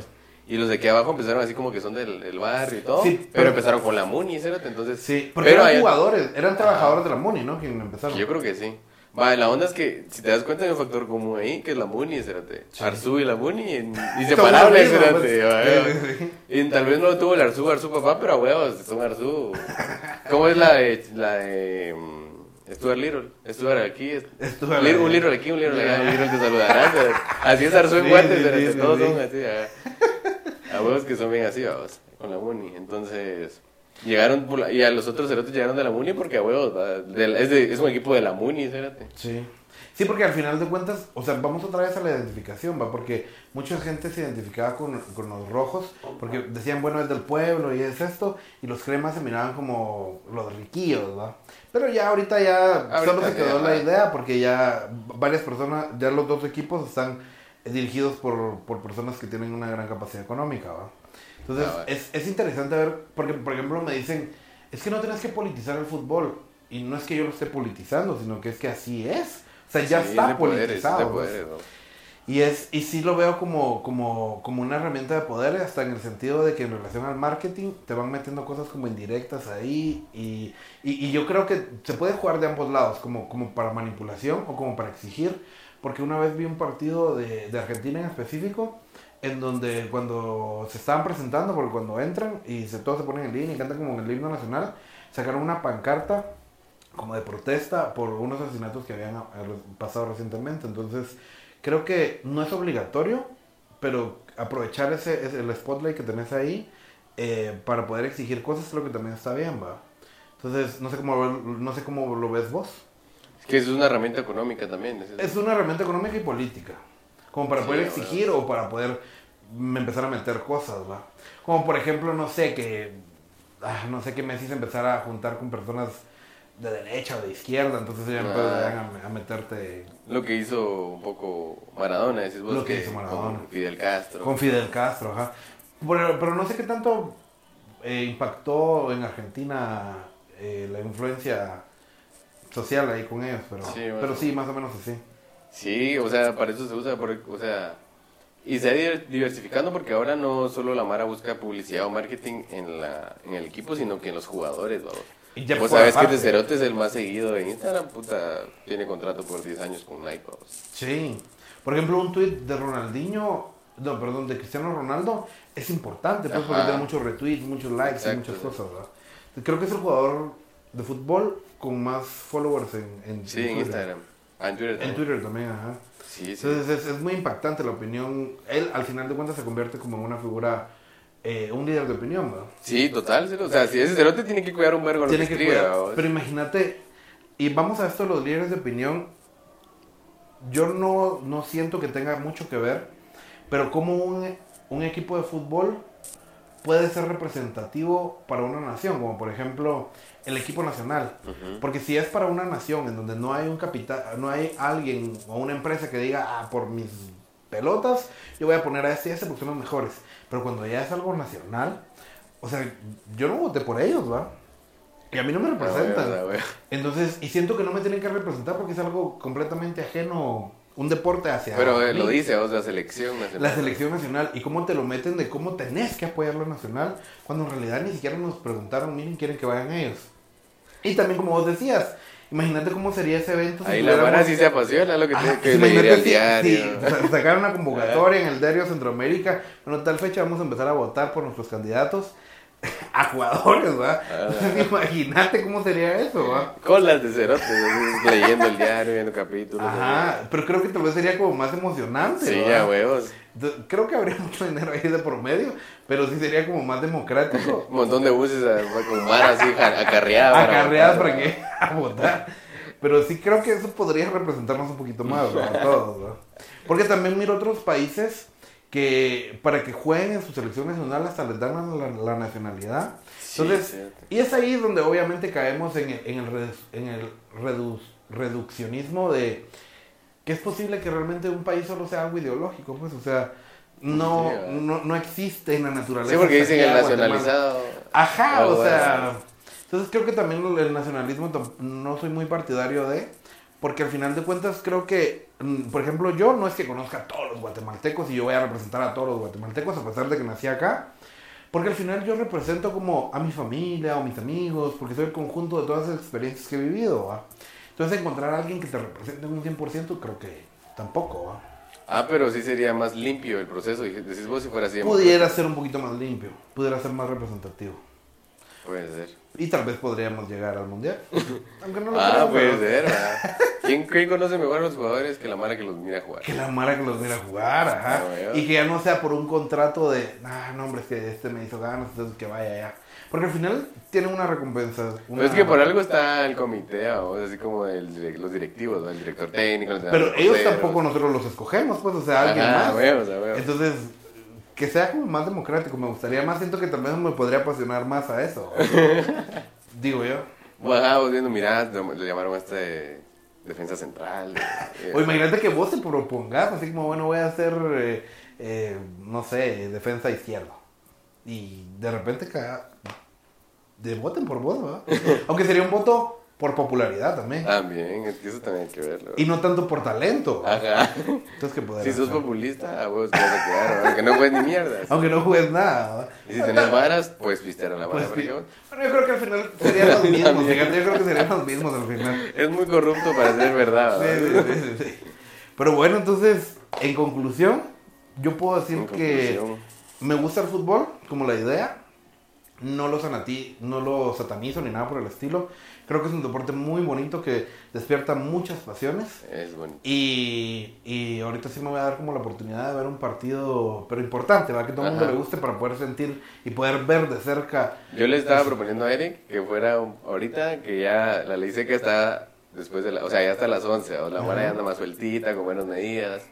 B: Y los de aquí abajo empezaron así como que son del, del barrio y todo,
A: Sí,
B: pero,
A: pero-
B: empezaron con la Muni, cerote, entonces...
A: Sí, porque
B: pero
A: eran jugadores, eran trabajadores de la MUNI, ¿no? Quien empezaron.
B: yo creo que sí. Va, la onda es que, si te das cuenta, hay un factor común ahí, que es la Muni, espérate. Arzú y la Muni, en-
A: mismo,
B: espérate.
A: pues. Sí, sí, sí.
B: Y tal vez no lo tuvo el Arzú, Arzú papá, pero a huevos, son Arzú. ¿Cómo es la de, la de mm, Stuart Little? Stuart aquí,
A: Stuart,
B: Little- un Little aquí, un Little allá, un Little te saludarán. pero Así es Arzú en
A: Sí,
B: Guantes,
A: sí,
B: espérate,
A: sí, sí,
B: todos
A: sí.
B: son así. A huevos que son bien así, vamos, con la Muni. Entonces... Llegaron, por la- y a los otros cerotes llegaron de la Muni porque a huevos, es, de- es un equipo de la Muni, espérate.
A: Sí. Sí, porque al final de cuentas, o sea, vamos otra vez a la identificación, ¿va? Porque mucha gente se identificaba con, con los rojos, porque decían, bueno, es del pueblo y es esto, y los cremas se miraban como los riquillos, ¿va? Pero ya ahorita ya
B: Ahorita
A: solo se quedó
B: ya,
A: la idea, porque ya varias personas, ya los dos equipos están dirigidos por, por personas que tienen una gran capacidad económica, ¿va? Entonces,
B: Ah,
A: es, es interesante ver, porque por ejemplo me dicen, es que no tienes que politizar el fútbol. Y no es que yo lo esté politizando, sino que es que así es. O sea, ya
B: Sí,
A: está
B: es de poderes,
A: politizado.
B: es
A: pues.
B: poderes, ¿no?
A: Y, es, y sí lo veo como, como, como una herramienta de poder, hasta en el sentido de que en relación al marketing te van metiendo cosas como indirectas ahí. Y, y, y yo creo que se puede jugar de ambos lados, como, como para manipulación o como para exigir. Porque una vez vi un partido de, de Argentina en específico, en donde cuando se estaban presentando, porque cuando entran y se, todos se ponen en línea y cantan como en el himno nacional, sacaron una pancarta como de protesta por unos asesinatos que habían eh, pasado recientemente. Entonces, creo que no es obligatorio, pero aprovechar ese, ese- el spotlight que tenés ahí eh, para poder exigir cosas creo que también está bien, va. Entonces, no sé cómo, lo- no sé cómo lo ves vos.
B: Es que es una herramienta económica también. es-
A: Es una herramienta económica y política. Como para
B: Sí,
A: poder exigir o para poder empezar a meter cosas, ¿va? Como por ejemplo, no sé, que... ah, no sé, que Messi se empezara a juntar con personas de derecha o de izquierda, entonces ya
B: Ah.
A: empezarían a, meterte
B: Lo que hizo un poco Maradona, decís vos.
A: Lo que hizo Maradona.
B: Con Fidel Castro.
A: con Fidel Castro, ajá. Pero, pero no sé qué tanto eh, impactó en Argentina eh, la influencia social ahí con ellos, pero
B: Sí,
A: pero sí, más o menos así.
B: Sí, o sea, para eso se usa, por- o sea, y se ha diversificando porque ahora no solo la Mara busca publicidad o marketing en, la, en el equipo, sino que en los jugadores, vamos.
A: Y ya
B: Vos
A: por
B: sabes que
A: aparte.
B: de Cerote es el más seguido en Instagram, puta, tiene contrato por 10 años con Nike, vamos.
A: Sí. Por ejemplo, un tweet de Ronaldinho, no, perdón, de Cristiano Ronaldo es importante, pues, porque
B: Ajá.
A: tiene muchos retweets, muchos likes y muchas cosas, ¿verdad? Creo que es el jugador de fútbol con más followers en, en,
B: Sí, en. Instagram. Ah, en Twitter
A: En
B: también.
A: Twitter también, ajá.
B: Sí, sí.
A: Entonces es, es muy impactante la opinión. Él al final de cuentas se convierte como en una figura, eh, un líder de opinión, ¿verdad?
B: Sí, total, o sea, si ese cerote tiene que cuidar un vergo lo que
A: que
B: escribe.
A: Pero imagínate, y vamos a esto, los líderes de opinión, yo no, no siento que tenga mucho que ver, pero como un, un equipo de fútbol puede ser representativo para una nación, como por ejemplo el equipo nacional. Porque si es para una nación en donde no hay un capital, no hay alguien o una empresa que diga, ah, por mis pelotas, yo voy a poner a este y a este porque son los mejores. Pero cuando ya es algo nacional, o sea, yo no voté por ellos, ¿va? Y a mí no me representan. Entonces, y siento que no me tienen que representar porque es algo completamente ajeno, un deporte hacia...
B: Pero eh, lo dice, o sea, selección nacional.
A: La selección nacional y cómo te lo meten de cómo tenés que apoyar lo nacional cuando en realidad ni siquiera nos preguntaron, miren, quieren que vayan ellos. Y también como vos decías, imagínate cómo sería ese evento. si
B: Ahí la
A: tuviéramos-
B: Mara sí se apasiona, lo que, tiene que
A: imagínate si-
B: diario.
A: si sa- sacar una convocatoria en el diario Centroamérica, bueno, tal fecha vamos a empezar a votar por nuestros candidatos a jugadores, ¿va?
B: Ah.
A: Imagínate cómo sería eso, ¿va?
B: Colas de cerote, así, leyendo el diario, viendo capítulos.
A: Ajá, pero creo que tal vez sería como más emocionante,
B: Sí,
A: ¿va?
B: ya huevos.
A: Creo que habría mucho dinero ahí de promedio, pero sí sería como más democrático.
B: Un montón de buses a- con así para
A: Acarreadas
B: votar.
A: para que a votar. Pero sí creo que eso podría representarnos un poquito más. A todos, ¿no? Porque también miro otros países que para que jueguen en su selección nacional hasta les dan la, la nacionalidad.
B: Sí,
A: Entonces,
B: cierto.
A: y es ahí donde obviamente caemos en el, en el, redu- en el redu- reduccionismo de que es posible que realmente un país solo sea algo ideológico, pues, o sea, no, no, no existe en la naturaleza.
B: Sí, porque dicen el
A: Guatemala.
B: nacionalizado.
A: Ajá, o
B: bueno.
A: sea. Entonces creo que también el nacionalismo no soy muy partidario de. Porque al final de cuentas creo que, mm, por ejemplo, yo no es que conozca a todos los guatemaltecos y yo voy a representar a todos los guatemaltecos a pesar de que nací acá. Porque al final yo represento como a mi familia o mis amigos, porque soy el conjunto de todas las experiencias que he vivido. ¿va? Entonces encontrar a alguien que te represente un 100% creo que tampoco. ¿va?
B: Ah, pero sí sería más limpio el proceso. Decís vos si fuera así.
A: Pudiera ser un poquito más limpio, pudiera ser más representativo.
B: Puede ser.
A: Y tal vez podríamos llegar al mundial. Aunque no lo
B: Ah,
A: creo,
B: puede
A: pero-
B: ser. ¿verdad? ¿Quién, quién conoce mejor a los jugadores que la Mara que los mira jugar?
A: Que la Mara que los mira jugar, ajá.
B: Ah, bueno.
A: y que ya no sea por un contrato de, ah, no, hombre, es que este me hizo ganas, entonces que vaya ya. Porque al final tiene una recompensa. Una...
B: Pero es que por algo está el comité, o así como el los directivos, ¿no? el director técnico. los
A: Pero ellos tampoco nosotros los escogemos, pues, o sea, alguien
B: Ajá,
A: más.
B: huevos, a huevos.
A: Entonces, que sea como más democrático, me gustaría más. Siento que tal vez me podría apasionar más a eso. Digo yo.
B: Bueno, vos viendo, mirá, le le llamaron a este defensa central. eh,
A: O imagínate que vos te propongas, así como, bueno, voy a hacer, eh, eh, no sé, defensa izquierda. Y de repente caga, de voten por vos, ¿verdad? Aunque sería un voto por popularidad también.
B: También, es que eso también hay que verlo.
A: Y no tanto por talento.
B: Ajá.
A: Entonces, ¿qué poder
B: Si sos populista, a vos te vas a quedar, aunque no juegues ni mierda.
A: Aunque no juegues nada.
B: Y si tenés varas, pues pistear a la vara.
A: Pues,
B: vos-
A: Bueno, yo creo que al final serían los mismos. Fíjate, yo creo que serían los mismos al final.
B: Es muy corrupto para ser verdad.
A: Sí,
B: ¿verdad?
A: sí, sí, sí. Pero bueno, entonces, en conclusión, yo puedo decir
B: En
A: que me gusta el fútbol, como la idea. No lo, sanati- no lo satanizo ni nada por el estilo. Creo que es un deporte muy bonito que despierta muchas pasiones.
B: Es bonito.
A: Y, y ahorita sí me voy a dar como la oportunidad de ver un partido, pero importante, ¿verdad? Que todo el mundo le guste para poder sentir y poder ver de cerca.
B: Yo le estaba proponiendo a Eric que fuera un- ahorita, que ya la ley seca está después de la, o sea, ya hasta las 11, o la mara ya anda más sueltita, con buenas medidas.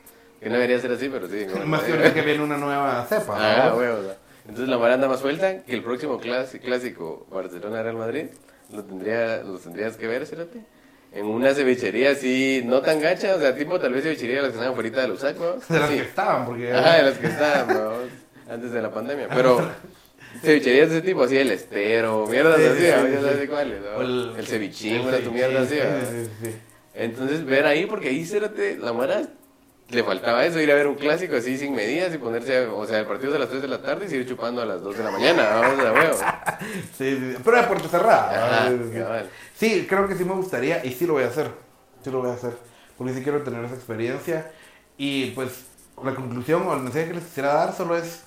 B: Que no debería ser así, pero sí.
A: Más que ahorita que viene una nueva cepa.
B: Ah, huevos. Entonces la mara anda más suelta que el próximo clasi- clásico Barcelona-Real Madrid. Lo, tendría, lo tendrías que ver, Cerote. En una cevichería así, no tan gacha, o sea, tipo tal vez cevichería de las que estaban afuera de los sacos.
A: De las que estaban, porque.
B: Ajá, de las que estaban, ¿no? antes de la pandemia. Pero cevicherías de ese tipo, así el estero, mierdas
A: Sí,
B: así,
A: sí,
B: ¿no?
A: sí,
B: ya
A: sí.
B: sabes cuáles, ¿no?
A: O
B: El, cevichín,
A: el
B: una tu mierda así, ¿no? Entonces, ver ahí, porque ahí, cérate, la Mara le faltaba eso, ir a ver un clásico así sin medidas y ponerse, o sea, el partido es a las 3 de la tarde y seguir chupando a las 2 de la mañana, vamos a huevo.
A: Sí, sí. Pero de puerta cerrada.
B: Ajá, cabal.
A: Sí, creo que sí me gustaría y sí lo voy a hacer. Sí lo voy a hacer. Porque sí quiero tener esa experiencia. Y pues la conclusión o el mensaje que les quisiera dar solo es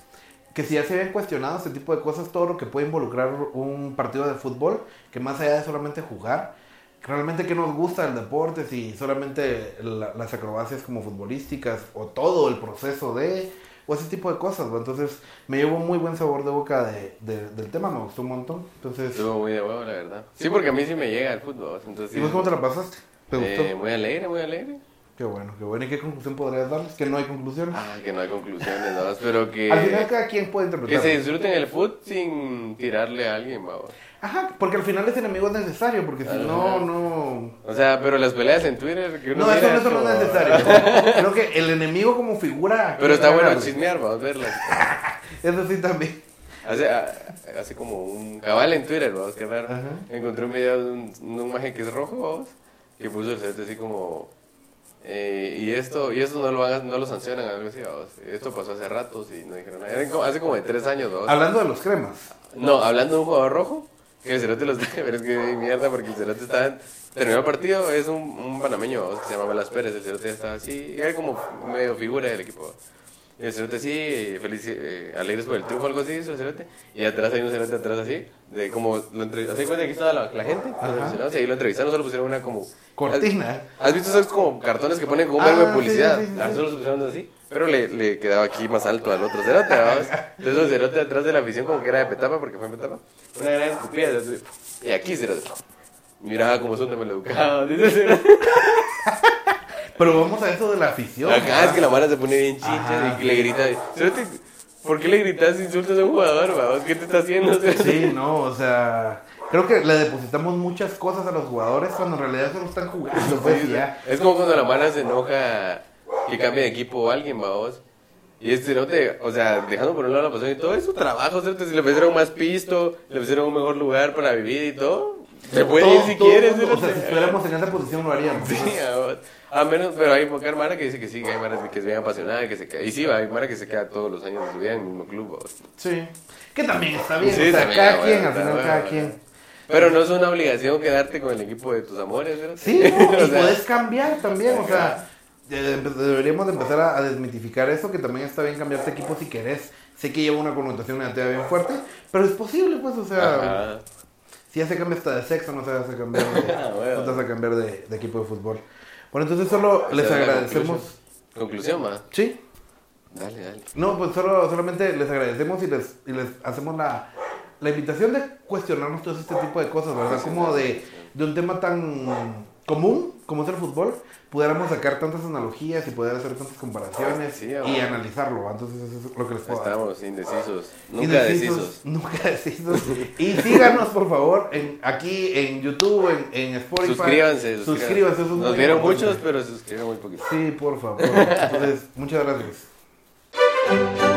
A: que si ya se habían cuestionado este tipo de cosas, todo lo que puede involucrar un partido de fútbol, que más allá de solamente jugar, realmente que nos gusta el deporte, si solamente la- las acrobacias como futbolísticas o todo el proceso de, o ese tipo de cosas. ¿no? Entonces me llevo muy buen sabor de boca de- de- del tema, me gustó un montón. Entonces,
B: Estuvo muy de huevo, la verdad. Sí, porque a mí sí me llega el fútbol, entonces...
A: ¿y vos cómo te la pasaste? ¿Te gustó?
B: Eh, muy alegre, muy alegre.
A: Qué bueno, qué bueno. ¿Y qué conclusión podrías darles? Que no hay conclusión.
B: Ah, que no hay conclusiones, ¿no? Pero que...
A: Al final cada quien puede
B: Que
A: interpretar.
B: se disfruten el fútbol sin tirarle a alguien, vamos.
A: Ajá, porque al final ese enemigo es necesario, porque si no, no...
B: O sea, pero las peleas en Twitter... Que uno
A: No, eso, no es necesario. Creo que el enemigo como figura...
B: Pero está bueno chismear, vamos a verlas.
A: Eso sí también.
B: Hace, a- hace como un cabal en Twitter, vamos, qué raro.
A: Ajá.
B: Encontré un video de un, de un maje que es rojo, vamos, que puso el set así como... eh, y esto y esto no lo hagan, no lo sancionan, algo así. Esto pasó hace ratos y no dijeron nada. Como- hace como de tres años.
A: Hablando de los cremas.
B: No, hablando de un jugador rojo, que el Cerote los pero es que mierda, porque el Cerote estaba... Terminó el partido, es un, un panameño que se llama Velas Pérez, el Cerote estaba así, era como medio figura del equipo. El Cerote sí, feliz, eh, alegres por el triunfo, algo así, hizo el Cerote. Y atrás hay un Cerote atrás así, de como, lo entrevistaron, ¿se cuenta que aquí estaba la, la gente?
A: Ajá.
B: Los aficionados, y ahí lo entrevistaron, solo pusieron una como...
A: Cortina.
B: ¿Has visto esos como cartones que ponen con un
A: Ah,
B: verbo de
A: sí,
B: publicidad?
A: sí, sí, sí.
B: Ah, solo pusieron así. Pero le, le quedaba aquí más alto al otro cerote, ¿vamos? Entonces el cerote atrás de la afición como que era de petapa, porque fue en petapa. Una gran escupida. así, Y aquí cerote. Miraba como son de maleducados. Dice cerote.
A: Pero vamos a eso de la afición.
B: Acá
A: ¿verdad?
B: es que la mara se pone bien chincha y le grita. ¿por qué le gritas insultos a un jugador, vamos? ¿Qué te está haciendo?
A: Sí, no, o sea... Creo que le depositamos muchas cosas a los jugadores cuando en realidad solo están jugando, pues, ya.
B: Es como cuando la mara se enoja que cambia de equipo o alguien, vamos. Y este no te, o sea, dejando por un lado la pasión y todo, es su trabajo, ¿cierto? Si le ofrecieron más pisto, le ofrecieron un mejor lugar para vivir y todo, se puede ir si
A: todo
B: quieres,
A: mundo, O sea, si estuviéramos en esa posición lo haríamos.
B: Sí. A menos, pero hay poca Mara que dice que sí, que hay Mara que es bien apasionada, que se queda. Y sí, hay Mara que se queda todos los años de su vida en el mismo club, vos.
A: Sí. Que también está bien.
B: Sí,
A: o sea,
B: también,
A: cada
B: bueno,
A: quien, al final
B: bueno,
A: cada
B: bueno.
A: quien.
B: Pero no es una obligación quedarte con el equipo de tus amores, ¿verdad?
A: Sí, no,
B: O
A: y
B: sea,
A: puedes cambiar también, o sea, deberíamos de empezar a, a desmitificar eso, que también está bien cambiarte equipo si querés. Sé que lleva una connotación negativa bien fuerte, pero es posible, pues, o sea,
B: Ajá.
A: si ya se cambia hasta de sexo, no se hace cambiar de,
B: Ah, bueno.
A: no te vas a cambiar de, de equipo de fútbol. Bueno, entonces solo les agradecemos.
B: Conclusión, ma.
A: Sí,
B: Dale, dale.
A: no, pues solo, solamente les agradecemos y les, y les hacemos la, la invitación de cuestionarnos todo este tipo de cosas, ¿verdad? Como de, de un tema tan común, como es el fútbol, pudiéramos sacar tantas analogías y poder hacer tantas comparaciones
B: Sí,
A: y analizarlo. Entonces eso es lo que les puedo dar.
B: Estamos indecisos. Nunca
A: Indecisos,
B: decisos.
A: Nunca decisos. Y síganos, por favor, en, aquí en YouTube, en, en Spotify.
B: Suscríbanse.
A: Suscríbanse. eso es
B: Nos vieron muchos, pero se suscribieron muy poquitos.
A: Sí, por favor. Entonces, muchas gracias.